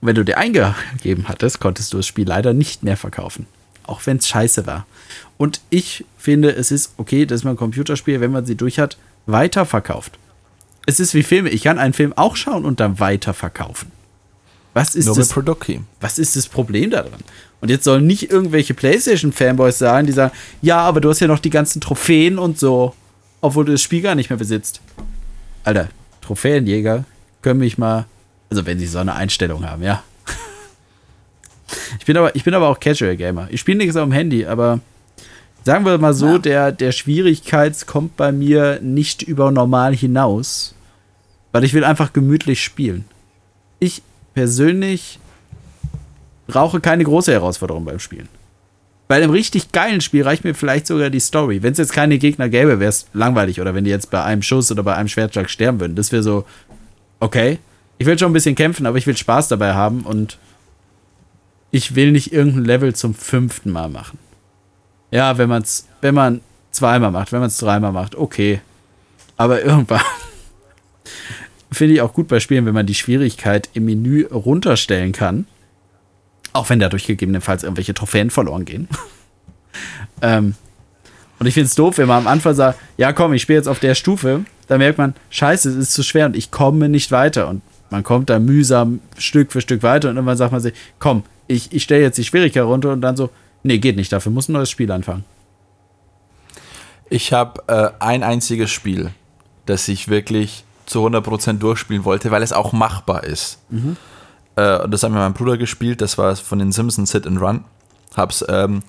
Und wenn du dir eingegeben hattest, konntest du das Spiel leider nicht mehr verkaufen. Auch wenn es scheiße war. Und ich finde, es ist okay, dass man Computerspiele, wenn man sie durch hat, weiterverkauft es ist wie Filme. Ich kann einen Film auch schauen und dann weiterverkaufen. Was ist, das, was ist das Problem daran? Und jetzt sollen nicht irgendwelche PlayStation-Fanboys sagen, die sagen, ja, aber du hast ja noch die ganzen Trophäen und so, obwohl du das Spiel gar nicht mehr besitzt. Alter, Trophäenjäger können mich mal, also wenn sie so eine Einstellung haben, ja. Ich bin aber, ich bin aber auch Casual Gamer. Ich spiele nichts auf dem Handy, aber Sagen wir mal so, ja. der, der Schwierigkeits kommt bei mir nicht über normal hinaus, weil ich will einfach gemütlich spielen. Ich persönlich brauche keine große Herausforderung beim Spielen. Bei einem richtig geilen Spiel reicht mir vielleicht sogar die Story. Wenn es jetzt keine Gegner gäbe, wäre es langweilig. Oder wenn die jetzt bei einem Schuss oder bei einem Schwertschlag sterben würden. Das wäre so, okay. Ich will schon ein bisschen kämpfen, aber ich will Spaß dabei haben und ich will nicht irgendein Level zum fünften Mal machen. Ja, wenn man es, wenn man zweimal macht, wenn man es dreimal macht, okay. Aber irgendwann finde ich auch gut bei Spielen, wenn man die Schwierigkeit im Menü runterstellen kann. Auch wenn dadurch gegebenenfalls irgendwelche Trophäen verloren gehen. ähm, Und ich finde es doof, wenn man am Anfang sagt, ja komm, ich spiele jetzt auf der Stufe, dann merkt man, scheiße, es ist zu schwer und ich komme nicht weiter. Und man kommt da mühsam Stück für Stück weiter und irgendwann sagt man sich, komm, ich, ich stelle jetzt die Schwierigkeit runter und dann so, nee, geht nicht, dafür muss ein neues Spiel anfangen. Ich habe äh, ein einziges Spiel, das ich wirklich zu 100% durchspielen wollte, weil es auch machbar ist. Mhm. Äh, und das hat mir mein Bruder gespielt, das war von den Simpsons Sit and Run. Hab's ähm,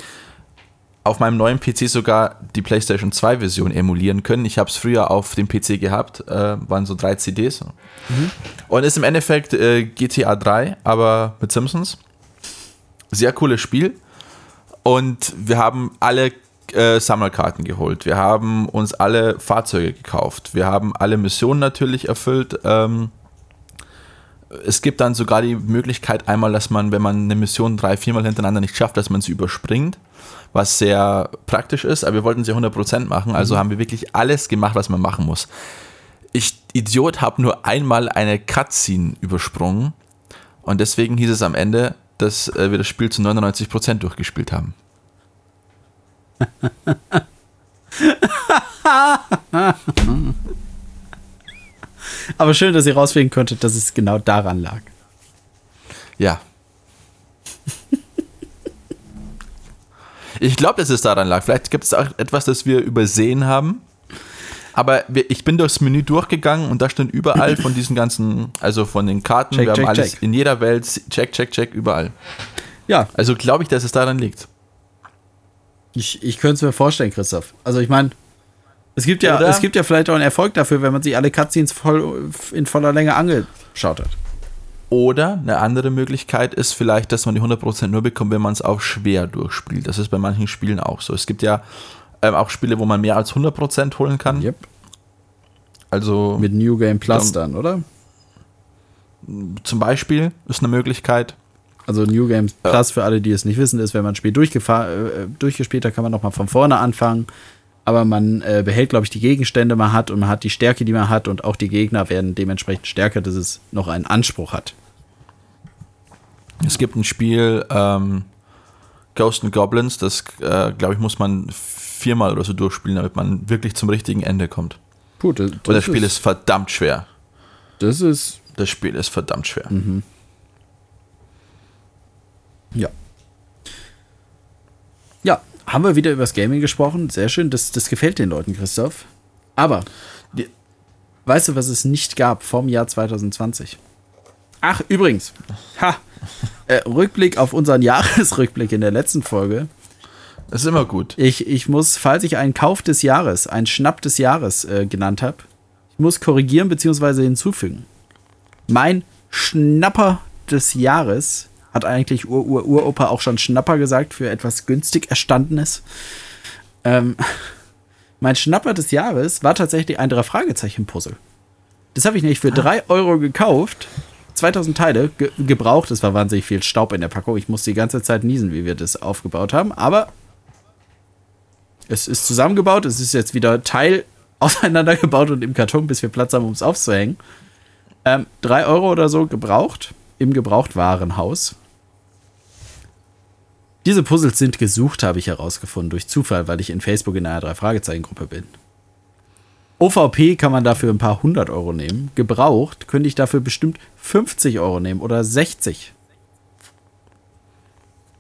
auf meinem neuen PC sogar die PlayStation 2 Version emulieren können. Ich habe es früher auf dem PC gehabt, äh, waren so drei CDs. Mhm. Und ist im Endeffekt äh, GTA 3, aber mit Simpsons. Sehr cooles Spiel. Und wir haben alle äh, Sammelkarten geholt. Wir haben uns alle Fahrzeuge gekauft. Wir haben alle Missionen natürlich erfüllt. Ähm, es gibt dann sogar die Möglichkeit einmal, dass man, wenn man eine Mission drei, viermal hintereinander nicht schafft, dass man sie überspringt, was sehr praktisch ist, aber wir wollten sie 100% machen, also mhm. haben wir wirklich alles gemacht, was man machen muss. Ich, Idiot, habe nur einmal eine Cutscene übersprungen und deswegen hieß es am Ende, dass äh, wir das Spiel zu 99% durchgespielt haben. Aber schön, dass ihr rausfinden konntet, dass es genau daran lag. Ja. ich glaube, dass es daran lag. Vielleicht gibt es auch etwas, das wir übersehen haben. Aber ich bin durchs Menü durchgegangen und da stand überall von diesen ganzen, also von den Karten, check, wir check, haben alles check. in jeder Welt, check, check, check, überall. Ja. Also glaube ich, dass es daran liegt. Ich, ich könnte es mir vorstellen, Christoph. Also ich meine, es gibt ja, es gibt ja vielleicht auch einen Erfolg dafür, wenn man sich alle Cutscenes voll, in voller Länge angeschaut hat. Oder eine andere Möglichkeit ist vielleicht, dass man die 100% nur bekommt, wenn man es auch schwer durchspielt. Das ist bei manchen Spielen auch so. Es gibt ja ähm, auch Spiele, wo man mehr als 100% holen kann. Yep. Also. Mit New Game Plus dann, oder? Zum Beispiel ist eine Möglichkeit. Also New Game Plus, ja. für alle, die es nicht wissen, ist, wenn man ein Spiel äh, durchgespielt hat, kann man nochmal von vorne anfangen aber man äh, behält, glaube ich, die Gegenstände man hat und man hat die Stärke, die man hat und auch die Gegner werden dementsprechend stärker, dass es noch einen Anspruch hat. Es gibt ein Spiel, ähm, Ghost and Goblins, das, äh, glaube ich, muss man viermal oder so durchspielen, damit man wirklich zum richtigen Ende kommt. Puh, das, Und das Spiel ist, ist, verdammt schwer. Das ist. Das Spiel ist verdammt schwer. Mhm. Ja. Ja, haben wir wieder über das Gaming gesprochen. Sehr schön. Das, das gefällt den Leuten, Christoph. Aber, die, weißt du, was es nicht gab vom Jahr 2020? Ach, übrigens. Ha. Äh, Rückblick auf unseren Jahresrückblick in der letzten Folge. Das ist immer gut. Ich, ich muss, falls ich einen Kauf des Jahres, einen Schnapp des Jahres äh, genannt habe, ich muss korrigieren bzw. hinzufügen. Mein Schnapper des Jahres hat eigentlich Ur-Ur-Uropa auch schon Schnapper gesagt für etwas günstig Erstandenes. Ähm, mein Schnapper des Jahres war tatsächlich ein Drei-Fragezeichen-Puzzle. Das habe ich nämlich für 3 ah. Euro gekauft. 2000 Teile ge gebraucht. Es war wahnsinnig viel Staub in der Packung. Ich musste die ganze Zeit niesen, wie wir das aufgebaut haben. Aber es ist zusammengebaut. Es ist jetzt wieder Teil auseinandergebaut und im Karton, bis wir Platz haben, um es aufzuhängen. Ähm, 3 Euro oder so gebraucht im Gebrauchtwarenhaus. Diese Puzzles sind gesucht, habe ich herausgefunden, durch Zufall, weil ich in Facebook in einer Drei-Fragezeichen-Gruppe bin. OVP kann man dafür ein paar hundert Euro nehmen. Gebraucht könnte ich dafür bestimmt 50 Euro nehmen oder 60.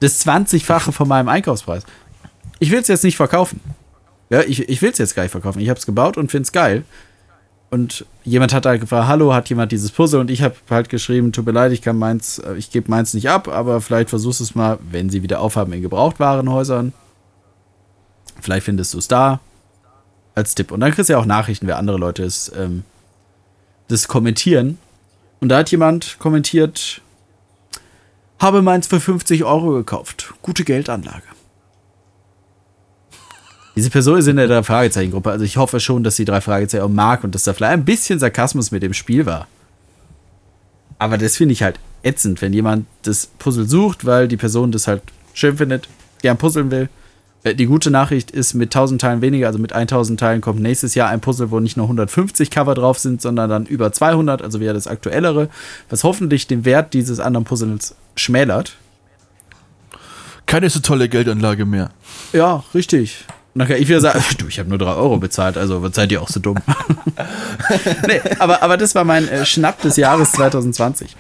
Das 20-fache von meinem Einkaufspreis. Ich will es jetzt nicht verkaufen. Ja, ich, ich will es jetzt gar nicht verkaufen. Ich habe es gebaut und finde es geil. Und jemand hat halt gefragt, hallo, hat jemand dieses Puzzle? Und ich habe halt geschrieben, tut mir leid, ich kann meins, äh, ich gebe meins nicht ab, aber vielleicht versuchst du es mal, wenn sie wieder aufhaben in Gebrauchtwarenhäusern. Vielleicht findest du es da. Als Tipp. Und dann kriegst du ja auch Nachrichten, wer andere Leute es, ähm, das kommentieren. Und da hat jemand kommentiert, habe meins für 50 Euro gekauft. Gute Geldanlage. Diese Person ist in der Fragezeichen-Gruppe. Also ich hoffe schon, dass sie drei Fragezeichen auch mag und dass da vielleicht ein bisschen Sarkasmus mit dem Spiel war. Aber das finde ich halt ätzend, wenn jemand das Puzzle sucht, weil die Person das halt schön findet, gern puzzeln will. Äh, die gute Nachricht ist, mit 1000 Teilen weniger, also mit 1000 Teilen kommt nächstes Jahr ein Puzzle, wo nicht nur 150 Cover drauf sind, sondern dann über 200, also wäre das aktuellere, was hoffentlich den Wert dieses anderen Puzzles schmälert. Keine so tolle Geldanlage mehr. Ja, richtig. Und dann kann ich wieder sagen, du, ich habe nur 3 Euro bezahlt, also seid ihr auch so dumm. nee, aber, aber das war mein äh, Schnapp des Jahres 2020.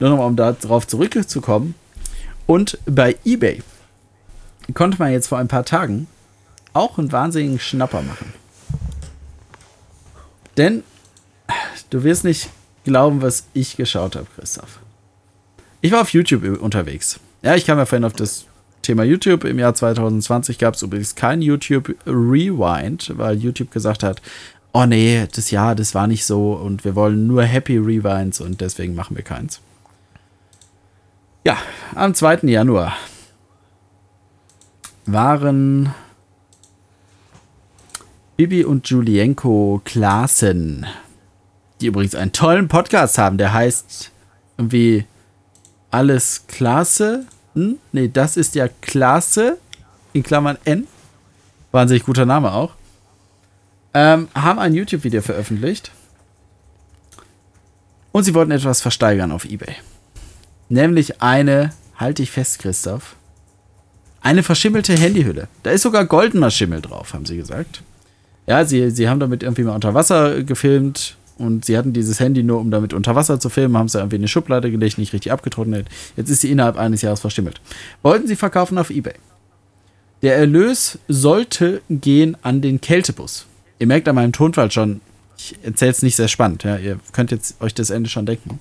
Nur nochmal, um darauf zurückzukommen. Und bei eBay konnte man jetzt vor ein paar Tagen auch einen wahnsinnigen Schnapper machen. Denn du wirst nicht glauben, was ich geschaut habe, Christoph. Ich war auf YouTube unterwegs. Ja, ich kam ja vorhin auf das Thema YouTube. Im Jahr 2020 gab es übrigens kein YouTube Rewind, weil YouTube gesagt hat, oh nee, das Jahr, das war nicht so und wir wollen nur Happy Rewinds und deswegen machen wir keins. Ja, am 2. Januar waren Bibi und Julienko Klaassen, die übrigens einen tollen Podcast haben, der heißt irgendwie Alles Klasse. Hm? Nee, das ist ja Klasse, in Klammern N. Wahnsinnig guter Name auch. Ähm, haben ein YouTube-Video veröffentlicht. Und sie wollten etwas versteigern auf Ebay. Nämlich eine, halte ich fest, Christoph, eine verschimmelte Handyhülle. Da ist sogar goldener Schimmel drauf, haben sie gesagt. Ja, sie, sie haben damit irgendwie mal unter Wasser gefilmt und sie hatten dieses Handy nur, um damit unter Wasser zu filmen, haben sie irgendwie in eine Schublade gelegt, nicht richtig abgetrocknet. Jetzt ist sie innerhalb eines Jahres verschimmelt. Wollten sie verkaufen auf Ebay. Der Erlös sollte gehen an den Kältebus. Ihr merkt an meinem Tonfall schon, ich erzähle es nicht sehr spannend, ja, ihr könnt jetzt euch das Ende schon denken.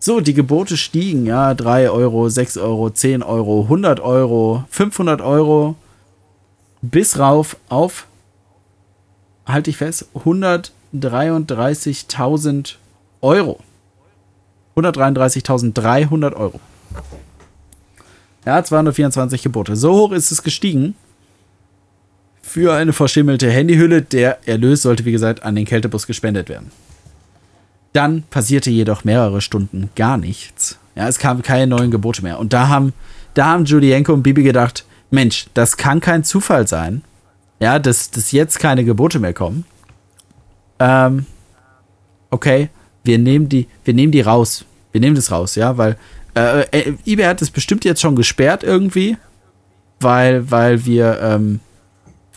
So, die Gebote stiegen, ja, 3 Euro, 6 Euro, 10 Euro, 100 Euro, 500 Euro, bis rauf auf, halte ich fest, 133.000 Euro. 133.300 Euro. Ja, 224 Gebote. So hoch ist es gestiegen für eine verschimmelte Handyhülle. Der Erlös sollte, wie gesagt, an den Kältebus gespendet werden. Dann passierte jedoch mehrere Stunden gar nichts. Ja, es kamen keine neuen Gebote mehr. Und da haben, da haben Julienko und Bibi gedacht, Mensch, das kann kein Zufall sein. Ja, dass, dass jetzt keine Gebote mehr kommen. Ähm, okay, wir nehmen die, wir nehmen die raus. Wir nehmen das raus, ja, weil äh, äh, eBay hat es bestimmt jetzt schon gesperrt irgendwie, weil, weil wir, ähm,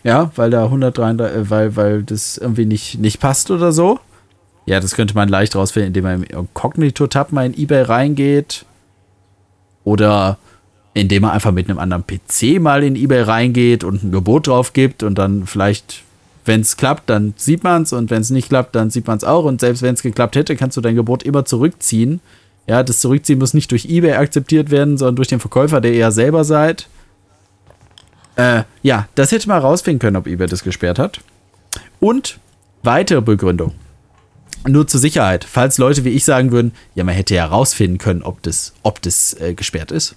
ja, weil da 133, äh, weil, weil das irgendwie nicht, nicht passt oder so. Ja, das könnte man leicht rausfinden, indem man im Inkognito-Tab mal in eBay reingeht. Oder indem man einfach mit einem anderen PC mal in eBay reingeht und ein Gebot drauf gibt und dann vielleicht, wenn es klappt, dann sieht man es und wenn es nicht klappt, dann sieht man es auch. Und selbst wenn es geklappt hätte, kannst du dein Gebot immer zurückziehen. Ja, das Zurückziehen muss nicht durch eBay akzeptiert werden, sondern durch den Verkäufer, der ihr selber seid. Äh, ja, das hätte man rausfinden können, ob eBay das gesperrt hat. Und weitere Begründung nur zur Sicherheit, falls Leute wie ich sagen würden, ja, man hätte ja rausfinden können, ob das, ob das äh, gesperrt ist.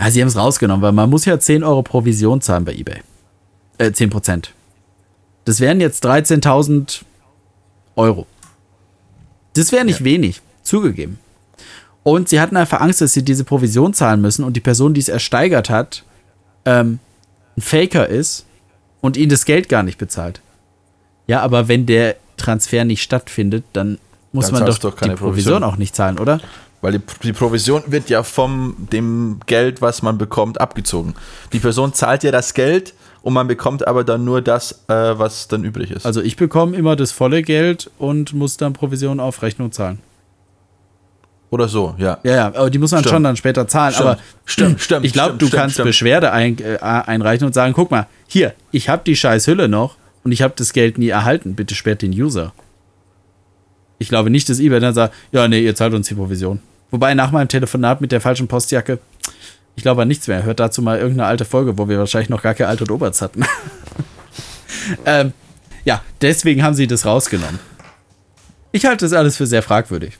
Ja, sie haben es rausgenommen, weil man muss ja 10 Euro Provision zahlen bei eBay. Äh, 10 Prozent. Das wären jetzt 13.000 Euro. Das wäre nicht ja. wenig, zugegeben. Und sie hatten einfach Angst, dass sie diese Provision zahlen müssen und die Person, die es ersteigert hat, ähm, ein Faker ist und ihnen das Geld gar nicht bezahlt. Ja, aber wenn der Transfer nicht stattfindet, dann muss dann man doch, doch die Provision. Provision auch nicht zahlen, oder? Weil die, die, Provision wird ja vom dem Geld, was man bekommt, abgezogen. Die Person zahlt ja das Geld und man bekommt aber dann nur das, äh, was dann übrig ist. Also ich bekomme immer das volle Geld und muss dann Provision auf Rechnung zahlen. Oder so, ja. Ja, ja, aber die muss man stimmt. schon dann später zahlen. Stimmt. Aber stimmt, stimmt. Ich glaube, du kannst Beschwerde ein, äh, einreichen und sagen: guck mal, hier, ich habe die scheiß Hülle noch und ich habe das Geld nie erhalten. Bitte sperrt den User. Ich glaube nicht, dass eBay dann sagt, ja, nee, ihr zahlt uns die Provision. Wobei nach meinem Telefonat mit der falschen Postjacke, ich glaube an nichts mehr. Hört dazu mal irgendeine alte Folge, wo wir wahrscheinlich noch gar kein Alt und Oberts hatten. ähm, ja, deswegen haben sie das rausgenommen. Ich halte das alles für sehr fragwürdig.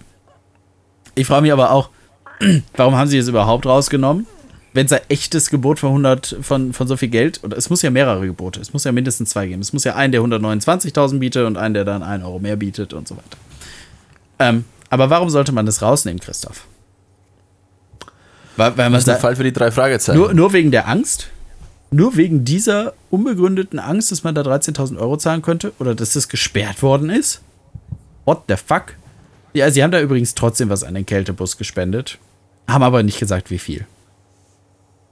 Ich frage mich aber auch, warum haben sie es überhaupt rausgenommen? wenn es ein echtes Gebot von 100 von, von so viel Geld, oder es muss ja mehrere Gebote, es muss ja mindestens zwei geben. Es muss ja einen, der 129.000 bietet und einen, der dann 1 Euro mehr bietet und so weiter. Ähm, aber warum sollte man das rausnehmen, Christoph? Weil, weil das ist der Fall für die drei Fragezeichen. Nur, nur wegen der Angst? Nur wegen dieser unbegründeten Angst, dass man da 13.000 Euro zahlen könnte? Oder dass das gesperrt worden ist? What the fuck? Ja, sie haben da übrigens trotzdem was an den Kältebus gespendet. Haben aber nicht gesagt, wie viel.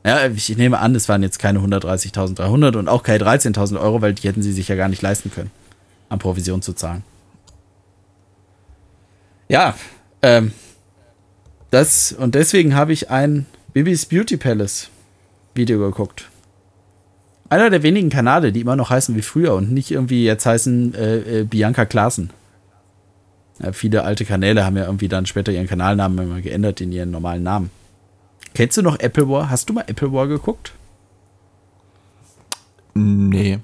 Ja, ich nehme an, es waren jetzt keine 130.300 und auch keine 13.000 Euro, weil die hätten sie sich ja gar nicht leisten können, an Provision zu zahlen. Ja, ähm, das und deswegen habe ich ein Bibis Beauty Palace Video geguckt. Einer der wenigen Kanäle, die immer noch heißen wie früher und nicht irgendwie jetzt heißen äh, äh, Bianca Klaassen. Ja, viele alte Kanäle haben ja irgendwie dann später ihren Kanalnamen immer geändert in ihren normalen Namen. Kennst du noch Apple War? Hast du mal Apple War geguckt? Nee.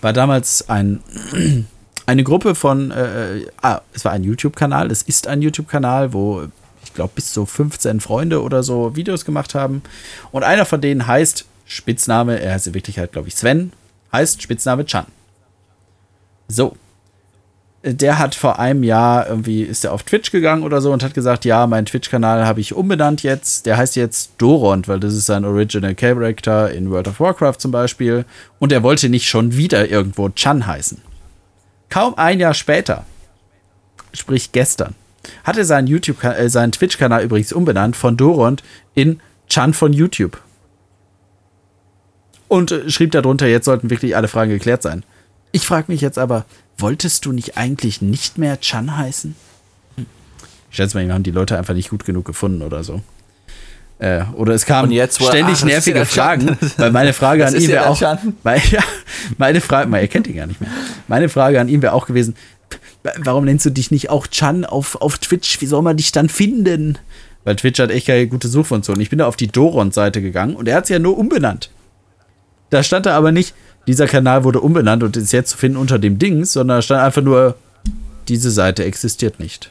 War damals ein, eine Gruppe von, äh, ah, es war ein YouTube-Kanal, es ist ein YouTube-Kanal, wo glaube bis zu 15 Freunde oder so Videos gemacht haben. Und einer von denen heißt Spitzname, er heißt in Wirklichkeit, glaube ich, Sven, heißt Spitzname Chan. So, der hat vor einem Jahr irgendwie ist er auf Twitch gegangen oder so und hat gesagt, ja, mein Twitch-Kanal habe ich umbenannt jetzt. Der heißt jetzt Doront, weil das ist sein Original Character in World of Warcraft zum Beispiel. Und er wollte nicht schon wieder irgendwo Chan heißen. Kaum ein Jahr später, sprich gestern, hat er seinen YouTube, äh, seinen Twitch-Kanal übrigens umbenannt von Doront in Chan von YouTube. Und äh, schrieb darunter, jetzt sollten wirklich alle Fragen geklärt sein. Ich frage mich jetzt aber, wolltest du nicht eigentlich nicht mehr Chan heißen? Ich schätze mal, haben die Leute einfach nicht gut genug gefunden oder so. Äh, oder es kamen jetzt, ständig ach, nervige Fragen, weil meine Frage an ihn wäre auch, weil, ja, meine Frage, man erkennt ihn gar nicht mehr. Meine Frage an ihn wäre auch gewesen, warum nennst du dich nicht auch Chan auf, auf Twitch? Wie soll man dich dann finden? Weil Twitch hat echt keine gute Suchfunktion. Ich bin da auf die Doron-Seite gegangen und er hat es ja nur umbenannt. Da stand da aber nicht, dieser Kanal wurde umbenannt und ist jetzt zu finden unter dem Dings, sondern da stand einfach nur, diese Seite existiert nicht.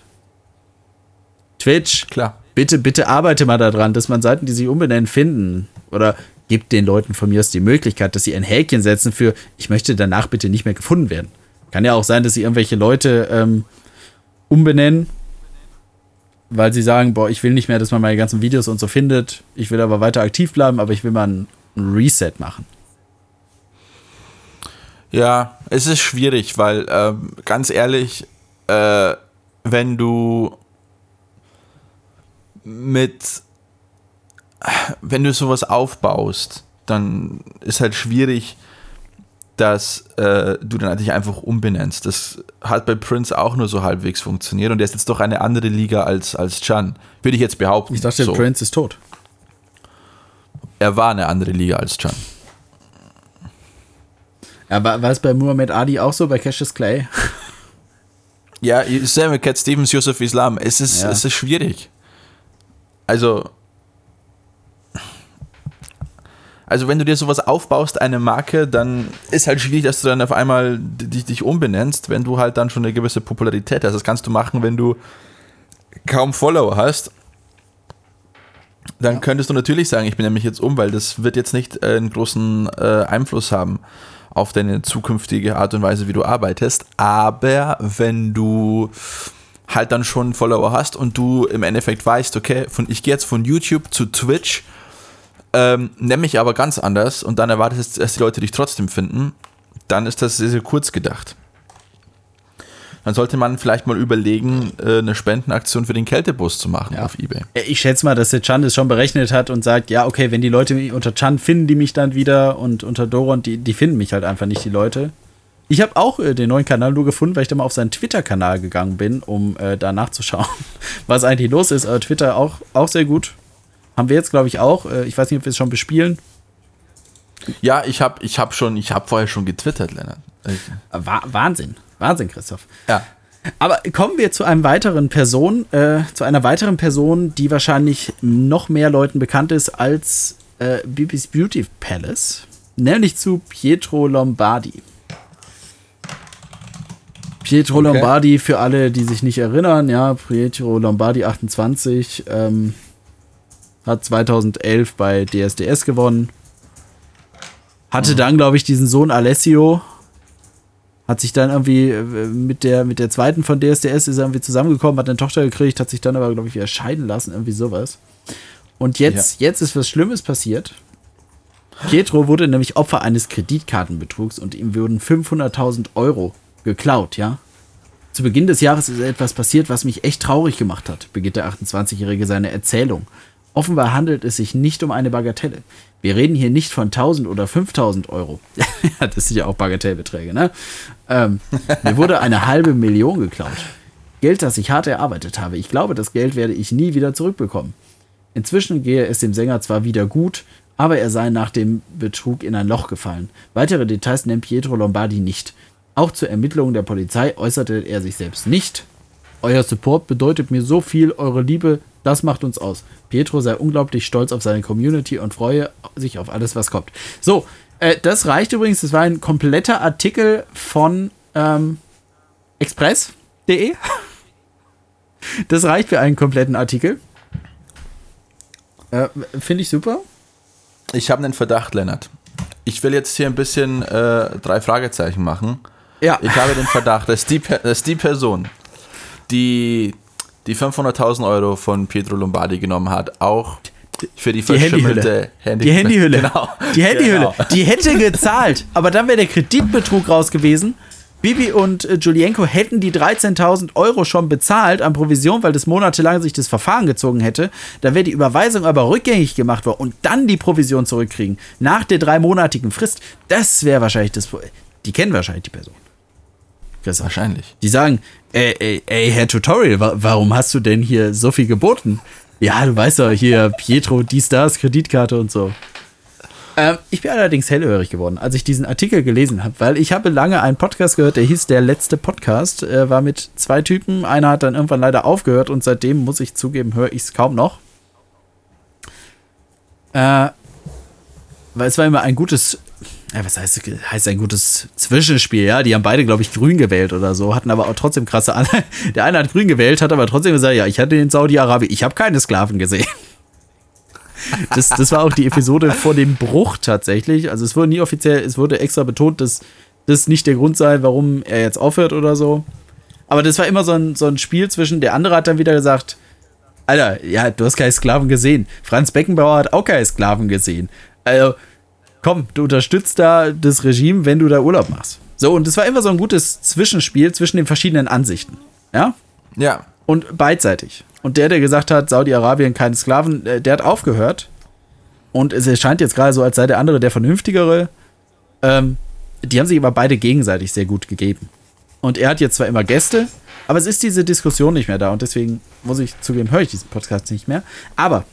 Twitch, Klar. bitte, bitte arbeite mal daran, dass man Seiten, die sich umbenennen, finden. Oder gibt den Leuten von mir aus die Möglichkeit, dass sie ein Häkchen setzen für, ich möchte danach bitte nicht mehr gefunden werden. Kann ja auch sein, dass sie irgendwelche Leute ähm, umbenennen, weil sie sagen, boah, ich will nicht mehr, dass man meine ganzen Videos und so findet. Ich will aber weiter aktiv bleiben, aber ich will mal ein Reset machen. Ja, es ist schwierig, weil ähm, ganz ehrlich, äh, wenn du mit, wenn du sowas aufbaust, dann ist halt schwierig, dass äh, du dann dich einfach umbenennst. Das hat bei Prince auch nur so halbwegs funktioniert und der ist jetzt doch eine andere Liga als, als Chan. Würde ich jetzt behaupten. Ich dachte, So. Prince ist tot. Er war eine andere Liga als Chan. Ja, war, es bei Muhammad Ali auch so, bei Cassius Clay? Ja, Sam Cat Stevens, Yusuf Islam. Es ist, Ja. es ist schwierig. Also, also wenn du dir sowas aufbaust, eine Marke, dann ist halt schwierig, dass du dann auf einmal dich, dich umbenennst, wenn du halt dann schon eine gewisse Popularität hast. Das kannst du machen, wenn du kaum Follower hast. Dann könntest du natürlich sagen, ich benenne mich jetzt um, weil das wird jetzt nicht äh, einen großen äh, Einfluss haben auf deine zukünftige Art und Weise, wie du arbeitest. Aber wenn du halt dann schon Follower hast und du im Endeffekt weißt, okay, von, ich gehe jetzt von YouTube zu Twitch, ähm, nenne mich aber ganz anders und dann erwartest du, dass die Leute dich trotzdem finden, dann ist das sehr, sehr kurz gedacht. Dann sollte man vielleicht mal überlegen, äh, eine Spendenaktion für den Kältebus zu machen Ja. auf Ebay. Ich schätze mal, dass der Chan das schon berechnet hat und sagt, ja, okay, wenn die Leute mich unter Chan finden, die mich dann wieder und unter Doron, die, die finden mich halt einfach nicht, die Leute. Ich habe auch äh, den neuen Kanal nur gefunden, weil ich da mal auf seinen Twitter-Kanal gegangen bin, um äh, da nachzuschauen, was eigentlich los ist. Aber Twitter auch, auch sehr gut. Haben wir jetzt, glaube ich, auch. Äh, ich weiß nicht, ob wir es schon bespielen. Ja, ich habe ich hab schon, ich habe vorher schon getwittert, Lennart. Ich, Wa Wahnsinn. Wahnsinn, Christoph. ja. Aber kommen wir zu einem weiteren Person, äh, zu einer weiteren Person, die wahrscheinlich noch mehr Leuten bekannt ist als äh, Bibis Beauty Palace, nämlich zu Pietro Lombardi. Pietro Okay. Lombardi, für alle, die sich nicht erinnern, ja, Pietro Lombardi 28, ähm, hat 2011 bei DSDS gewonnen. Hatte dann, glaube ich, diesen Sohn Alessio, hat sich dann irgendwie äh, mit der, mit der zweiten von DSDS ist er irgendwie zusammengekommen, hat eine Tochter gekriegt, hat sich dann aber, glaube ich, wieder scheiden lassen, irgendwie sowas. Und jetzt, jetzt ist was Schlimmes passiert. Pietro wurde nämlich Opfer eines Kreditkartenbetrugs und ihm wurden 500.000 Euro geklaut, ja. Zu Beginn des Jahres ist etwas passiert, was mich echt traurig gemacht hat, beginnt der 28-Jährige seine Erzählung Offenbar handelt es sich nicht um eine Bagatelle. Wir reden hier nicht von 1000 oder 5000 Euro. ja, das sind ja auch Bagatellbeträge, ne? Ähm, mir wurde eine halbe Million geklaut. Geld, das ich hart erarbeitet habe. Ich glaube, das Geld werde ich nie wieder zurückbekommen. Inzwischen gehe es dem Sänger zwar wieder gut, aber er sei nach dem Betrug in ein Loch gefallen. Weitere Details nennt Pietro Lombardi nicht. Auch zur Ermittlung der Polizei äußerte er sich selbst nicht. Euer Support bedeutet mir so viel, eure Liebe, das macht uns aus. Pietro sei unglaublich stolz auf seine Community und freue sich auf alles, was kommt. So, äh, das reicht übrigens. Das war ein kompletter Artikel von ähm, express.de. Das reicht für einen kompletten Artikel. Äh, Finde ich super. Ich habe einen Verdacht, Lennart. Ich will jetzt hier ein bisschen äh, drei Fragezeichen machen. Ja. Ich habe den Verdacht, dass die, dass die Person, die die 500.000 Euro von Pietro Lombardi genommen hat, auch für die verschimmelte Handy Die Handyhülle. Genau. Die Handyhülle. Genau. Die hätte gezahlt, aber dann wäre der Kreditbetrug raus gewesen. Bibi und äh, Julienko hätten die 13.000 Euro schon bezahlt an Provision, weil das monatelang sich das Verfahren gezogen hätte. Da wäre die Überweisung aber rückgängig gemacht worden und dann die Provision zurückkriegen. Nach der dreimonatigen Frist. Das wäre wahrscheinlich das. Die kennen wahrscheinlich die Person. Christoph. Wahrscheinlich. Die sagen, ey, ey, ey, Herr Tutorial, wa warum hast du denn hier so viel geboten? Ja, du weißt doch, hier Pietro, die Stars, Kreditkarte und so. Ähm, ich bin allerdings hellhörig geworden, als ich diesen Artikel gelesen habe, weil ich habe lange einen Podcast gehört, der hieß Der letzte Podcast, äh, war mit zwei Typen. Einer hat dann irgendwann leider aufgehört und seitdem, muss ich zugeben, höre ich es kaum noch. Äh, weil es war immer ein gutes ja, was heißt, heißt ein gutes Zwischenspiel, ja? Die haben beide, glaube ich, grün gewählt oder so, hatten aber auch trotzdem krasse An Der eine hat grün gewählt, hat aber trotzdem gesagt, ja, ich hatte in Saudi-Arabien, ich habe keine Sklaven gesehen. Das, das war auch die Episode vor dem Bruch tatsächlich. Also es wurde nie offiziell, es wurde extra betont, dass das nicht der Grund sei, warum er jetzt aufhört oder so. Aber das war immer so ein, so ein Spiel zwischen, der andere hat dann wieder gesagt, Alter, ja, du hast keine Sklaven gesehen. Franz Beckenbauer hat auch keine Sklaven gesehen. Also, komm, du unterstützt da das Regime, wenn du da Urlaub machst. So, und es war immer so ein gutes Zwischenspiel zwischen den verschiedenen Ansichten. Ja? Ja. Und beidseitig. Und der, der gesagt hat, Saudi-Arabien keine Sklaven, äh, der hat aufgehört. Und es erscheint jetzt gerade so, als sei der andere der Vernünftigere. Ähm, die haben sich aber beide gegenseitig sehr gut gegeben. Und er hat jetzt zwar immer Gäste, aber es ist diese Diskussion nicht mehr da. Und deswegen muss ich zugeben, höre ich diesen Podcast nicht mehr. Aber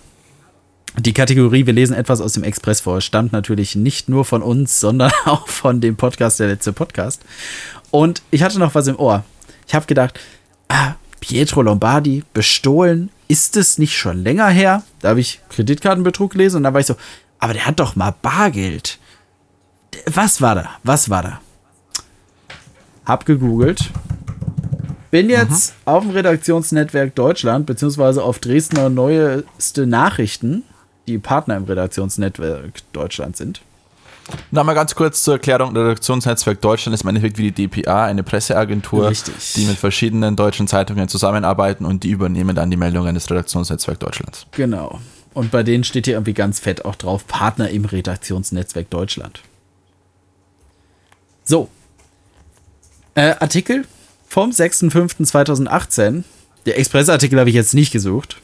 die Kategorie Wir lesen etwas aus dem Express vor stammt natürlich nicht nur von uns, sondern auch von dem Podcast, der letzte Podcast. Und ich hatte noch was im Ohr. Ich habe gedacht, ah, Pietro Lombardi bestohlen, ist es nicht schon länger her? Da habe ich Kreditkartenbetrug gelesen und da war ich so, aber der hat doch mal Bargeld. Was war da? Was war da? Hab gegoogelt. Bin jetzt mhm. auf dem Redaktionsnetzwerk Deutschland, beziehungsweise auf Dresdner neueste Nachrichten die Partner im Redaktionsnetzwerk Deutschland sind. Na, mal ganz kurz zur Erklärung. Redaktionsnetzwerk Deutschland ist im Endeffekt wie die DPA, eine Presseagentur, Richtig. die mit verschiedenen deutschen Zeitungen zusammenarbeiten und die übernehmen dann die Meldungen des Redaktionsnetzwerk Deutschlands. Genau. Und bei denen steht hier irgendwie ganz fett auch drauf, Partner im Redaktionsnetzwerk Deutschland. So. Äh, Artikel vom 6.5.2018. Der Expressartikel habe ich jetzt nicht gesucht.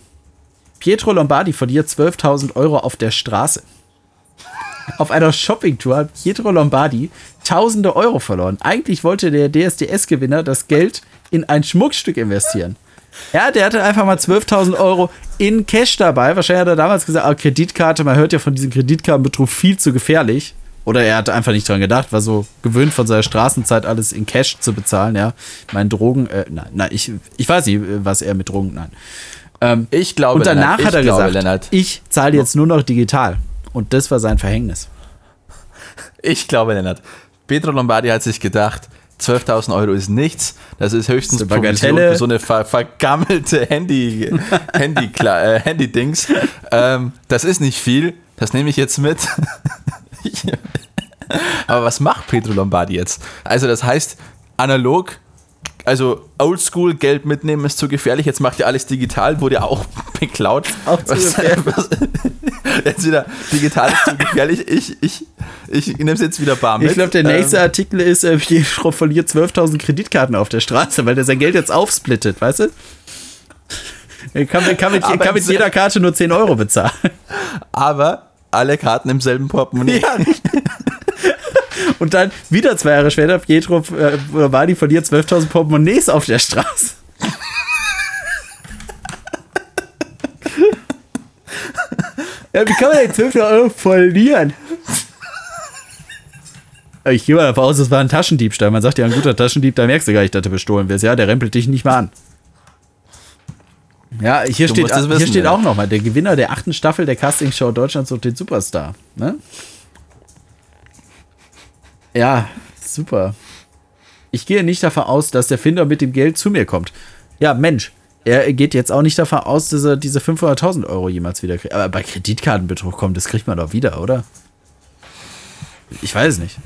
Pietro Lombardi verliert 12.000 Euro auf der Straße. Auf einer Shoppingtour hat Pietro Lombardi tausende Euro verloren. Eigentlich wollte der DSDS-Gewinner das Geld in ein Schmuckstück investieren. Ja, der hatte einfach mal 12.000 Euro in Cash dabei. Wahrscheinlich hat er damals gesagt, oh, Kreditkarte, man hört ja von diesem Kreditkartenbetrug viel zu gefährlich. Oder er hat einfach nicht dran gedacht, war so gewöhnt von seiner Straßenzeit alles in Cash zu bezahlen, ja. Mein Drogen, äh, nein, nein, ich, ich weiß nicht, was er mit Drogen, nein. Ähm, ich glaube, Und danach Lennart, hat er glaube, gesagt, Lennart. ich zahle jetzt nur noch digital. Und das war sein Verhängnis. Ich glaube, Lennart. Pedro Lombardi hat sich gedacht, 12.000 Euro ist nichts. Das ist höchstens das ist für so eine ver vergammelte Handy, Handy, äh, Handy-Dings. Ähm, das ist nicht viel. Das nehme ich jetzt mit. Aber was macht Pedro Lombardi jetzt? Also das heißt, analog also oldschool Geld mitnehmen ist zu gefährlich. Jetzt macht ja alles digital, wurde ja auch beklaut. Auch zu gefährlich. jetzt wieder digital ist zu gefährlich. Ich, ich, ich nehme es jetzt wieder bar mit. Ich glaube, der nächste ähm, Artikel ist, äh, Frau verliert 12.000 Kreditkarten auf der Straße, weil der sein Geld jetzt aufsplittet, weißt du? Ich kann, mit- kann mit, kann mit jeder Karte nur 10 Euro bezahlen. Aber alle Karten im selben Portemonnaie. Ja. Und dann wieder zwei Jahre später, Pietro äh, Wadi verliert 12.000 Portemonnaies auf der Straße. ja, wie kann man denn 12 Euro verlieren? Ich gehe mal davon aus, es war ein Taschendiebstahl. Man sagt ja, ein guter Taschendieb, da merkst du gar nicht, dass du bestohlen wirst. Ja, der rempelt dich nicht mal an. Ja, hier Du steht, hier wissen, steht ja. auch nochmal, der Gewinner der achten Staffel der Castingshow Deutschland sucht den Superstar. Ne? Ja, super. Ich gehe nicht davon aus, dass der Finder mit dem Geld zu mir kommt. Ja, Mensch, er geht jetzt auch nicht davon aus, dass er diese 500.000 Euro jemals wieder kriegt. Aber bei Kreditkartenbetrug kommt, das kriegt man doch wieder, oder? Ich weiß es nicht.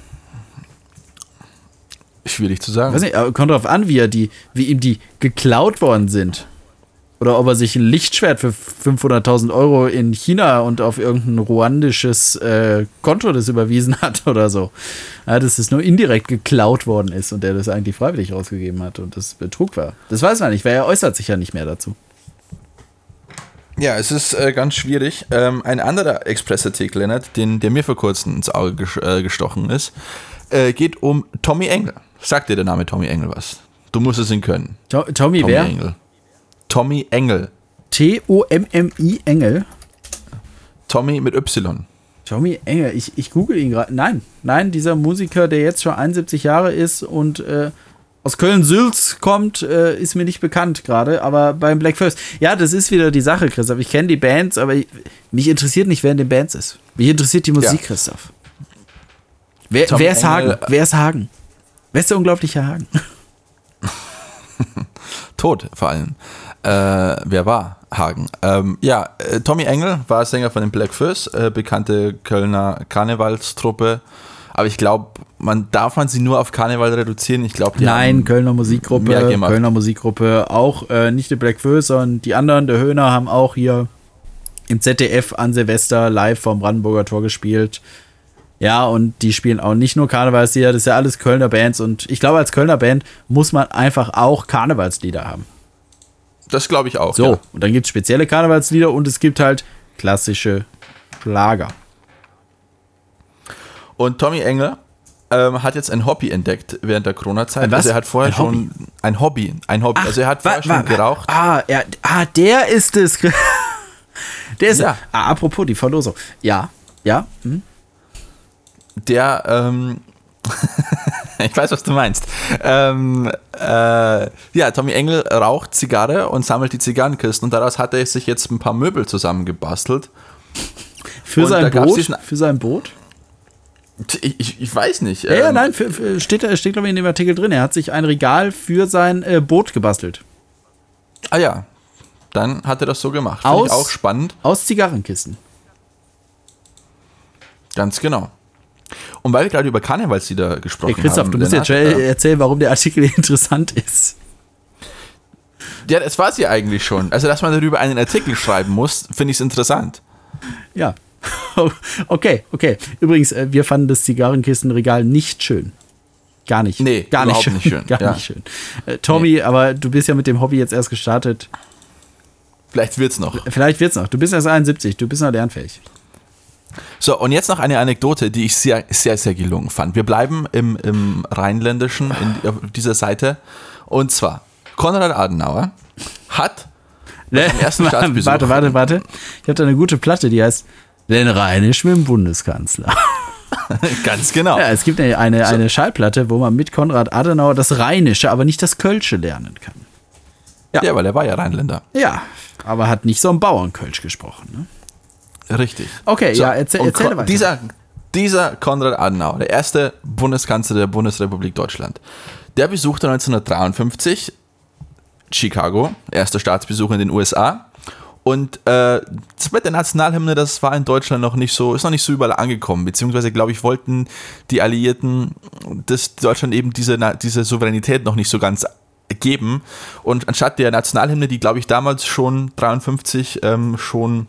Schwierig zu sagen. Weiß nicht, aber kommt darauf an, wie, er die, wie ihm die geklaut worden sind. Oder ob er sich ein Lichtschwert für 500.000 Euro in China und auf irgendein ruandisches äh, Konto das überwiesen hat oder so. Ja, dass es nur indirekt geklaut worden ist und der das eigentlich freiwillig rausgegeben hat und das Betrug war. Das weiß man nicht, weil er äußert sich ja nicht mehr dazu. Ja, es ist äh, ganz schwierig. Ähm, ein anderer Expressartikel, Lennart, den, der mir vor kurzem ins Auge ges äh, gestochen ist, äh, geht um Tommy Engel. Sagt dir der Name Tommy Engel was? Du musst es ihn können. To Tommy, Tommy wer? Engel. Tommy Engel. T-O-M-M-I Engel. Tommy mit Y. Tommy Engel, ich, ich google ihn gerade. Nein, nein, dieser Musiker, der jetzt schon 71 Jahre ist und äh, aus Köln-Sülz kommt, äh, ist mir nicht bekannt gerade, aber beim Black First. Ja, das ist wieder die Sache, Christoph. Ich kenne die Bands, aber ich, mich interessiert nicht, wer in den Bands ist. Mich interessiert die Musik, Ja. Christoph. Wer, wer ist Hagen? Äh, Wer ist Hagen? Wer ist der unglaubliche Hagen? Tot vor allem. Äh, wer war Hagen? Ähm, ja, äh, Tommy Engel war Sänger von den Black Furs, äh, bekannte Kölner Karnevalstruppe. Aber ich glaube, man darf man sie nur auf Karneval reduzieren. Ich glaube, Nein, Kölner Musikgruppe. Kölner Musikgruppe, auch äh, nicht die Black First, sondern die anderen, der Höhner, haben auch hier im ZDF an Silvester live vom Brandenburger Tor gespielt. Ja, und die spielen auch nicht nur Karnevalslieder, das ist ja alles Kölner Bands und ich glaube, als Kölner Band muss man einfach auch Karnevalslieder haben. Das glaube ich auch. So, Ja. und dann gibt es spezielle Karnevalslieder und es gibt halt klassische Schlager. Und Tommy Engel ähm, hat jetzt ein Hobby entdeckt während der Corona-Zeit. Also er hat vorher Ein schon ein Hobby, ein Hobby. also er hat vorher schon geraucht. Ah, ja, ah, der ist es. Der ist Ja. Ah, apropos die Verlosung. Ja, ja. Hm. der, ähm, ich weiß, was du meinst. Ähm, äh, ja, Tommy Engel raucht Zigarre und sammelt die Zigarrenkisten und daraus hat er sich jetzt ein paar Möbel zusammengebastelt. Für Und sein Boot. Für sein Boot. Ich, ich, ich weiß nicht. Ja, ja, ähm, nein, für, für, steht, steht glaube ich in dem Artikel drin. Er hat sich ein Regal für sein äh, Boot gebastelt. Ah ja, dann hat er das so gemacht. Finde ich Aus- auch spannend. Aus Zigarrenkisten. Ganz genau. Und weil wir gerade über Karnevalslieder gesprochen Hey Christoph, haben. du musst jetzt schnell äh, erzählen, warum der Artikel interessant ist. Ja, das war sie eigentlich schon. Also, dass man darüber einen Artikel schreiben muss, finde ich es interessant. Ja. Okay, okay. Übrigens, äh, wir fanden das Zigarrenkistenregal nicht schön. Gar nicht. Nee, gar nicht schön. nicht schön, Gar ja. nicht schön. Äh, Tommy, aber du bist ja mit dem Hobby jetzt erst gestartet. Vielleicht wird's noch. Vielleicht wird's noch. Du bist erst 71, du bist noch lernfähig. So, und jetzt noch eine Anekdote, die ich sehr, sehr, sehr gelungen fand. Wir bleiben im, im Rheinländischen, in, auf dieser Seite. Und zwar, Konrad Adenauer hat ersten Staatsbesuch. warte, warte, warte. Ich habe da eine gute Platte, die heißt Den Rheinisch mit dem Bundeskanzler. ganz genau. Ja, es gibt eine, eine, eine Schallplatte, wo man mit Konrad Adenauer das Rheinische, aber nicht das Kölsche lernen kann. Ja, weil er war ja Rheinländer. Ja, aber hat nicht so ein Bauernkölsch gesprochen. Ne? Richtig. Okay, ja, erzähl, erzähl weiter. Dieser, dieser Konrad Adenauer, der erste Bundeskanzler der Bundesrepublik Deutschland, der besuchte 1953 Chicago, erster Staatsbesuch in den USA. Und äh, mit der Nationalhymne, das war in Deutschland noch nicht so, ist noch nicht so überall angekommen. Beziehungsweise, glaube ich, wollten die Alliierten das Deutschland eben diese, diese Souveränität noch nicht so ganz geben. Und anstatt der Nationalhymne, die, glaube ich, damals schon 53 ähm, schon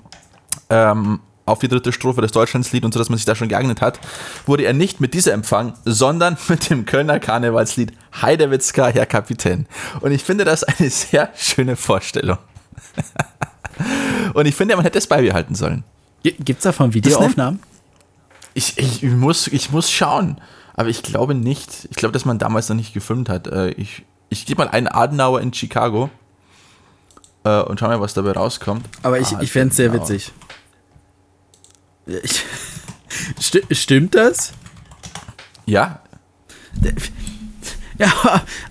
ähm, auf die dritte Strophe des Deutschlandslied und so, dass man sich da schon geeignet hat, wurde er nicht mit dieser Empfang, sondern mit dem Kölner Karnevalslied Heidewitzka, Herr Kapitän. Und ich finde das eine sehr schöne Vorstellung. Und ich finde, man hätte es beibehalten sollen. Gibt es davon Videoaufnahmen? Ich, ich, muss, ich muss schauen. Aber ich glaube nicht. Ich glaube, dass man damals noch nicht gefilmt hat. Äh, ich, ich gebe mal einen Adenauer in Chicago äh, und schau mal, was dabei rauskommt. Aber ich, Ah, ich fände es sehr Adenauer. witzig. Ja, ich, Sti stimmt das? Ja, Ja,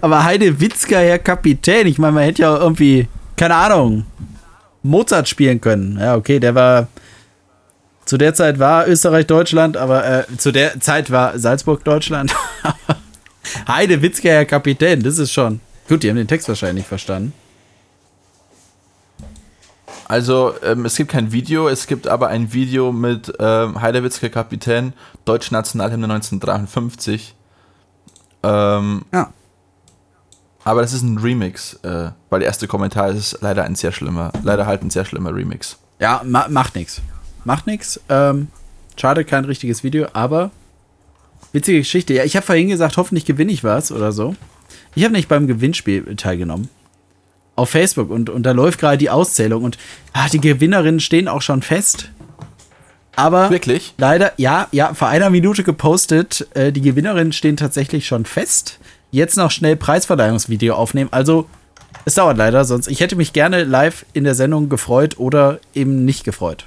aber- Heide Witzka, Herr Kapitän, ich meine, man hätte ja irgendwie, keine Ahnung, Mozart spielen können. Ja, okay, der war, zu der Zeit war Österreich Deutschland, aber äh, zu der Zeit war Salzburg Deutschland. Heide Witzka, Herr Kapitän, das ist schon. Gut, die haben den Text wahrscheinlich nicht verstanden. Also ähm, es gibt kein Video, es gibt aber ein Video mit ähm, Heidewitzker Kapitän, Deutsche Nationalhymne 1953. Ähm, Ja. aber das ist ein Remix, äh, weil der erste Kommentar ist leider ein sehr schlimmer, leider halt ein sehr schlimmer Remix. Ja, ma macht nix. Macht nix. Ähm, schade, kein richtiges Video, aber witzige Geschichte. Ja, ich habe vorhin gesagt, hoffentlich gewinne ich was oder so. Ich habe nicht beim Gewinnspiel teilgenommen. Auf Facebook und, und da läuft gerade die Auszählung und ah, die Gewinnerinnen stehen auch schon fest. Aber Wirklich? leider, ja, ja, vor einer Minute gepostet, äh, die Gewinnerinnen stehen tatsächlich schon fest. Jetzt noch schnell Preisverleihungsvideo aufnehmen. Also, es dauert leider, sonst ich hätte mich gerne live in der Sendung gefreut oder eben nicht gefreut.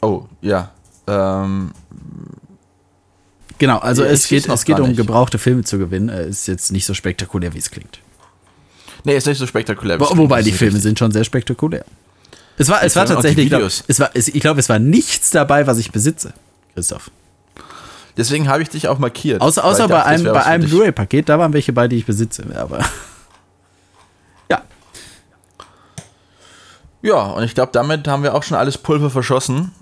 Oh, ja. Ähm, Genau, also es geht, es geht um gebrauchte Filme zu gewinnen. Äh, Ist jetzt nicht so spektakulär, wie es klingt. Nee, ist nicht so spektakulär. Wo, wobei die Filme richtig. sind schon sehr spektakulär. Es war, es Die war Filme, tatsächlich, glaub, es war, es, ich glaube, es war nichts dabei, was ich besitze, Christoph. Deswegen habe ich dich auch markiert. Außer, außer bei dachte, einem, bei einem. Blu-ray-Paket, da waren welche bei, die ich besitze. Aber ja, Ja, und ich glaube, damit haben wir auch schon alles Pulver verschossen.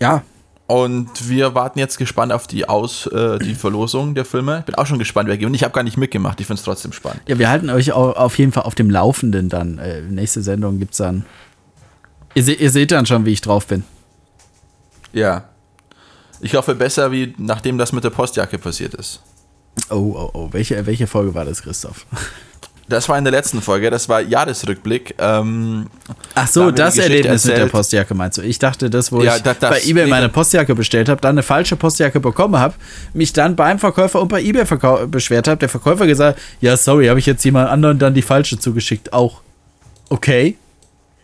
ja, Und wir warten jetzt gespannt auf die Aus, äh, die Verlosung der Filme. Ich bin auch schon gespannt, wer gewinnt. Ich habe gar nicht mitgemacht. Ich finde es trotzdem spannend. ja, wir halten euch au- auf jeden Fall auf dem Laufenden dann. Äh, nächste Sendung gibt's dann. Ihr, se ihr seht dann schon, wie ich drauf bin. Ja. Ich hoffe besser, wie nachdem das mit der Postjacke passiert ist. Oh, oh, oh. Welche, welche Folge war das, Christoph? Das war in der letzten Folge, das war Jahresrückblick. Ähm, Ach Da so, die das Erlebnis mit der erzählt. Postjacke meinst du? Ich dachte, das, wo Ja, ich da- das- bei eBay meine da- Postjacke bestellt habe, dann eine falsche Postjacke bekommen habe, mich dann beim Verkäufer und bei eBay beschwert habe. Der Verkäufer gesagt, ja, sorry, habe ich jetzt jemand anderen dann die falsche zugeschickt. Auch. Okay.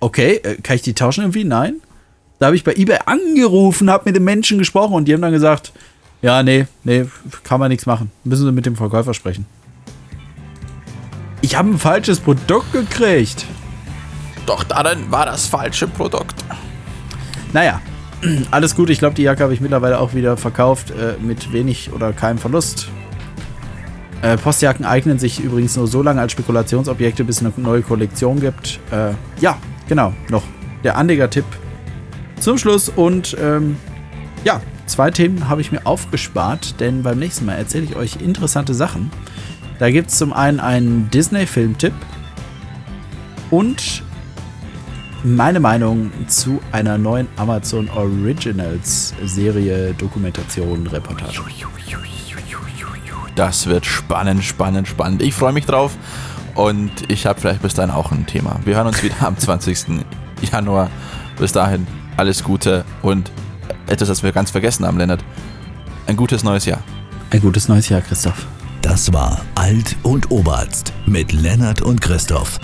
Okay, äh, kann ich die tauschen irgendwie? Nein. Da habe ich bei eBay angerufen, habe mit dem Menschen gesprochen und die haben dann gesagt, ja, nee, nee, kann man nichts machen. Müssen Sie mit dem Verkäufer sprechen. Ich habe ein falsches Produkt gekriegt. doch darin war das falsche Produkt. Naja, alles gut. Ich glaube, die Jacke habe ich mittlerweile auch wieder verkauft äh, mit wenig oder keinem Verlust. Äh, Postjacken eignen sich übrigens nur so lange als Spekulationsobjekte, bis es eine neue Kollektion gibt. Äh, ja, genau. Noch der Anleger-Tipp zum Schluss. Und ähm, ja, zwei Themen habe ich mir aufgespart, denn beim nächsten Mal erzähle ich euch interessante Sachen. Da gibt es zum einen einen Disney-Filmtipp und meine Meinung zu einer neuen Amazon Originals Serie, Dokumentation, Reportage. Das wird spannend, spannend, spannend. Ich freue mich drauf und ich habe vielleicht bis dahin auch ein Thema. Wir hören uns wieder am 20. Januar. Bis dahin alles Gute und etwas, das wir ganz vergessen haben, Lennart. Ein gutes neues Jahr. Ein gutes neues Jahr, Christoph. Das war Alt und Oberarzt mit Lennart und Christoph.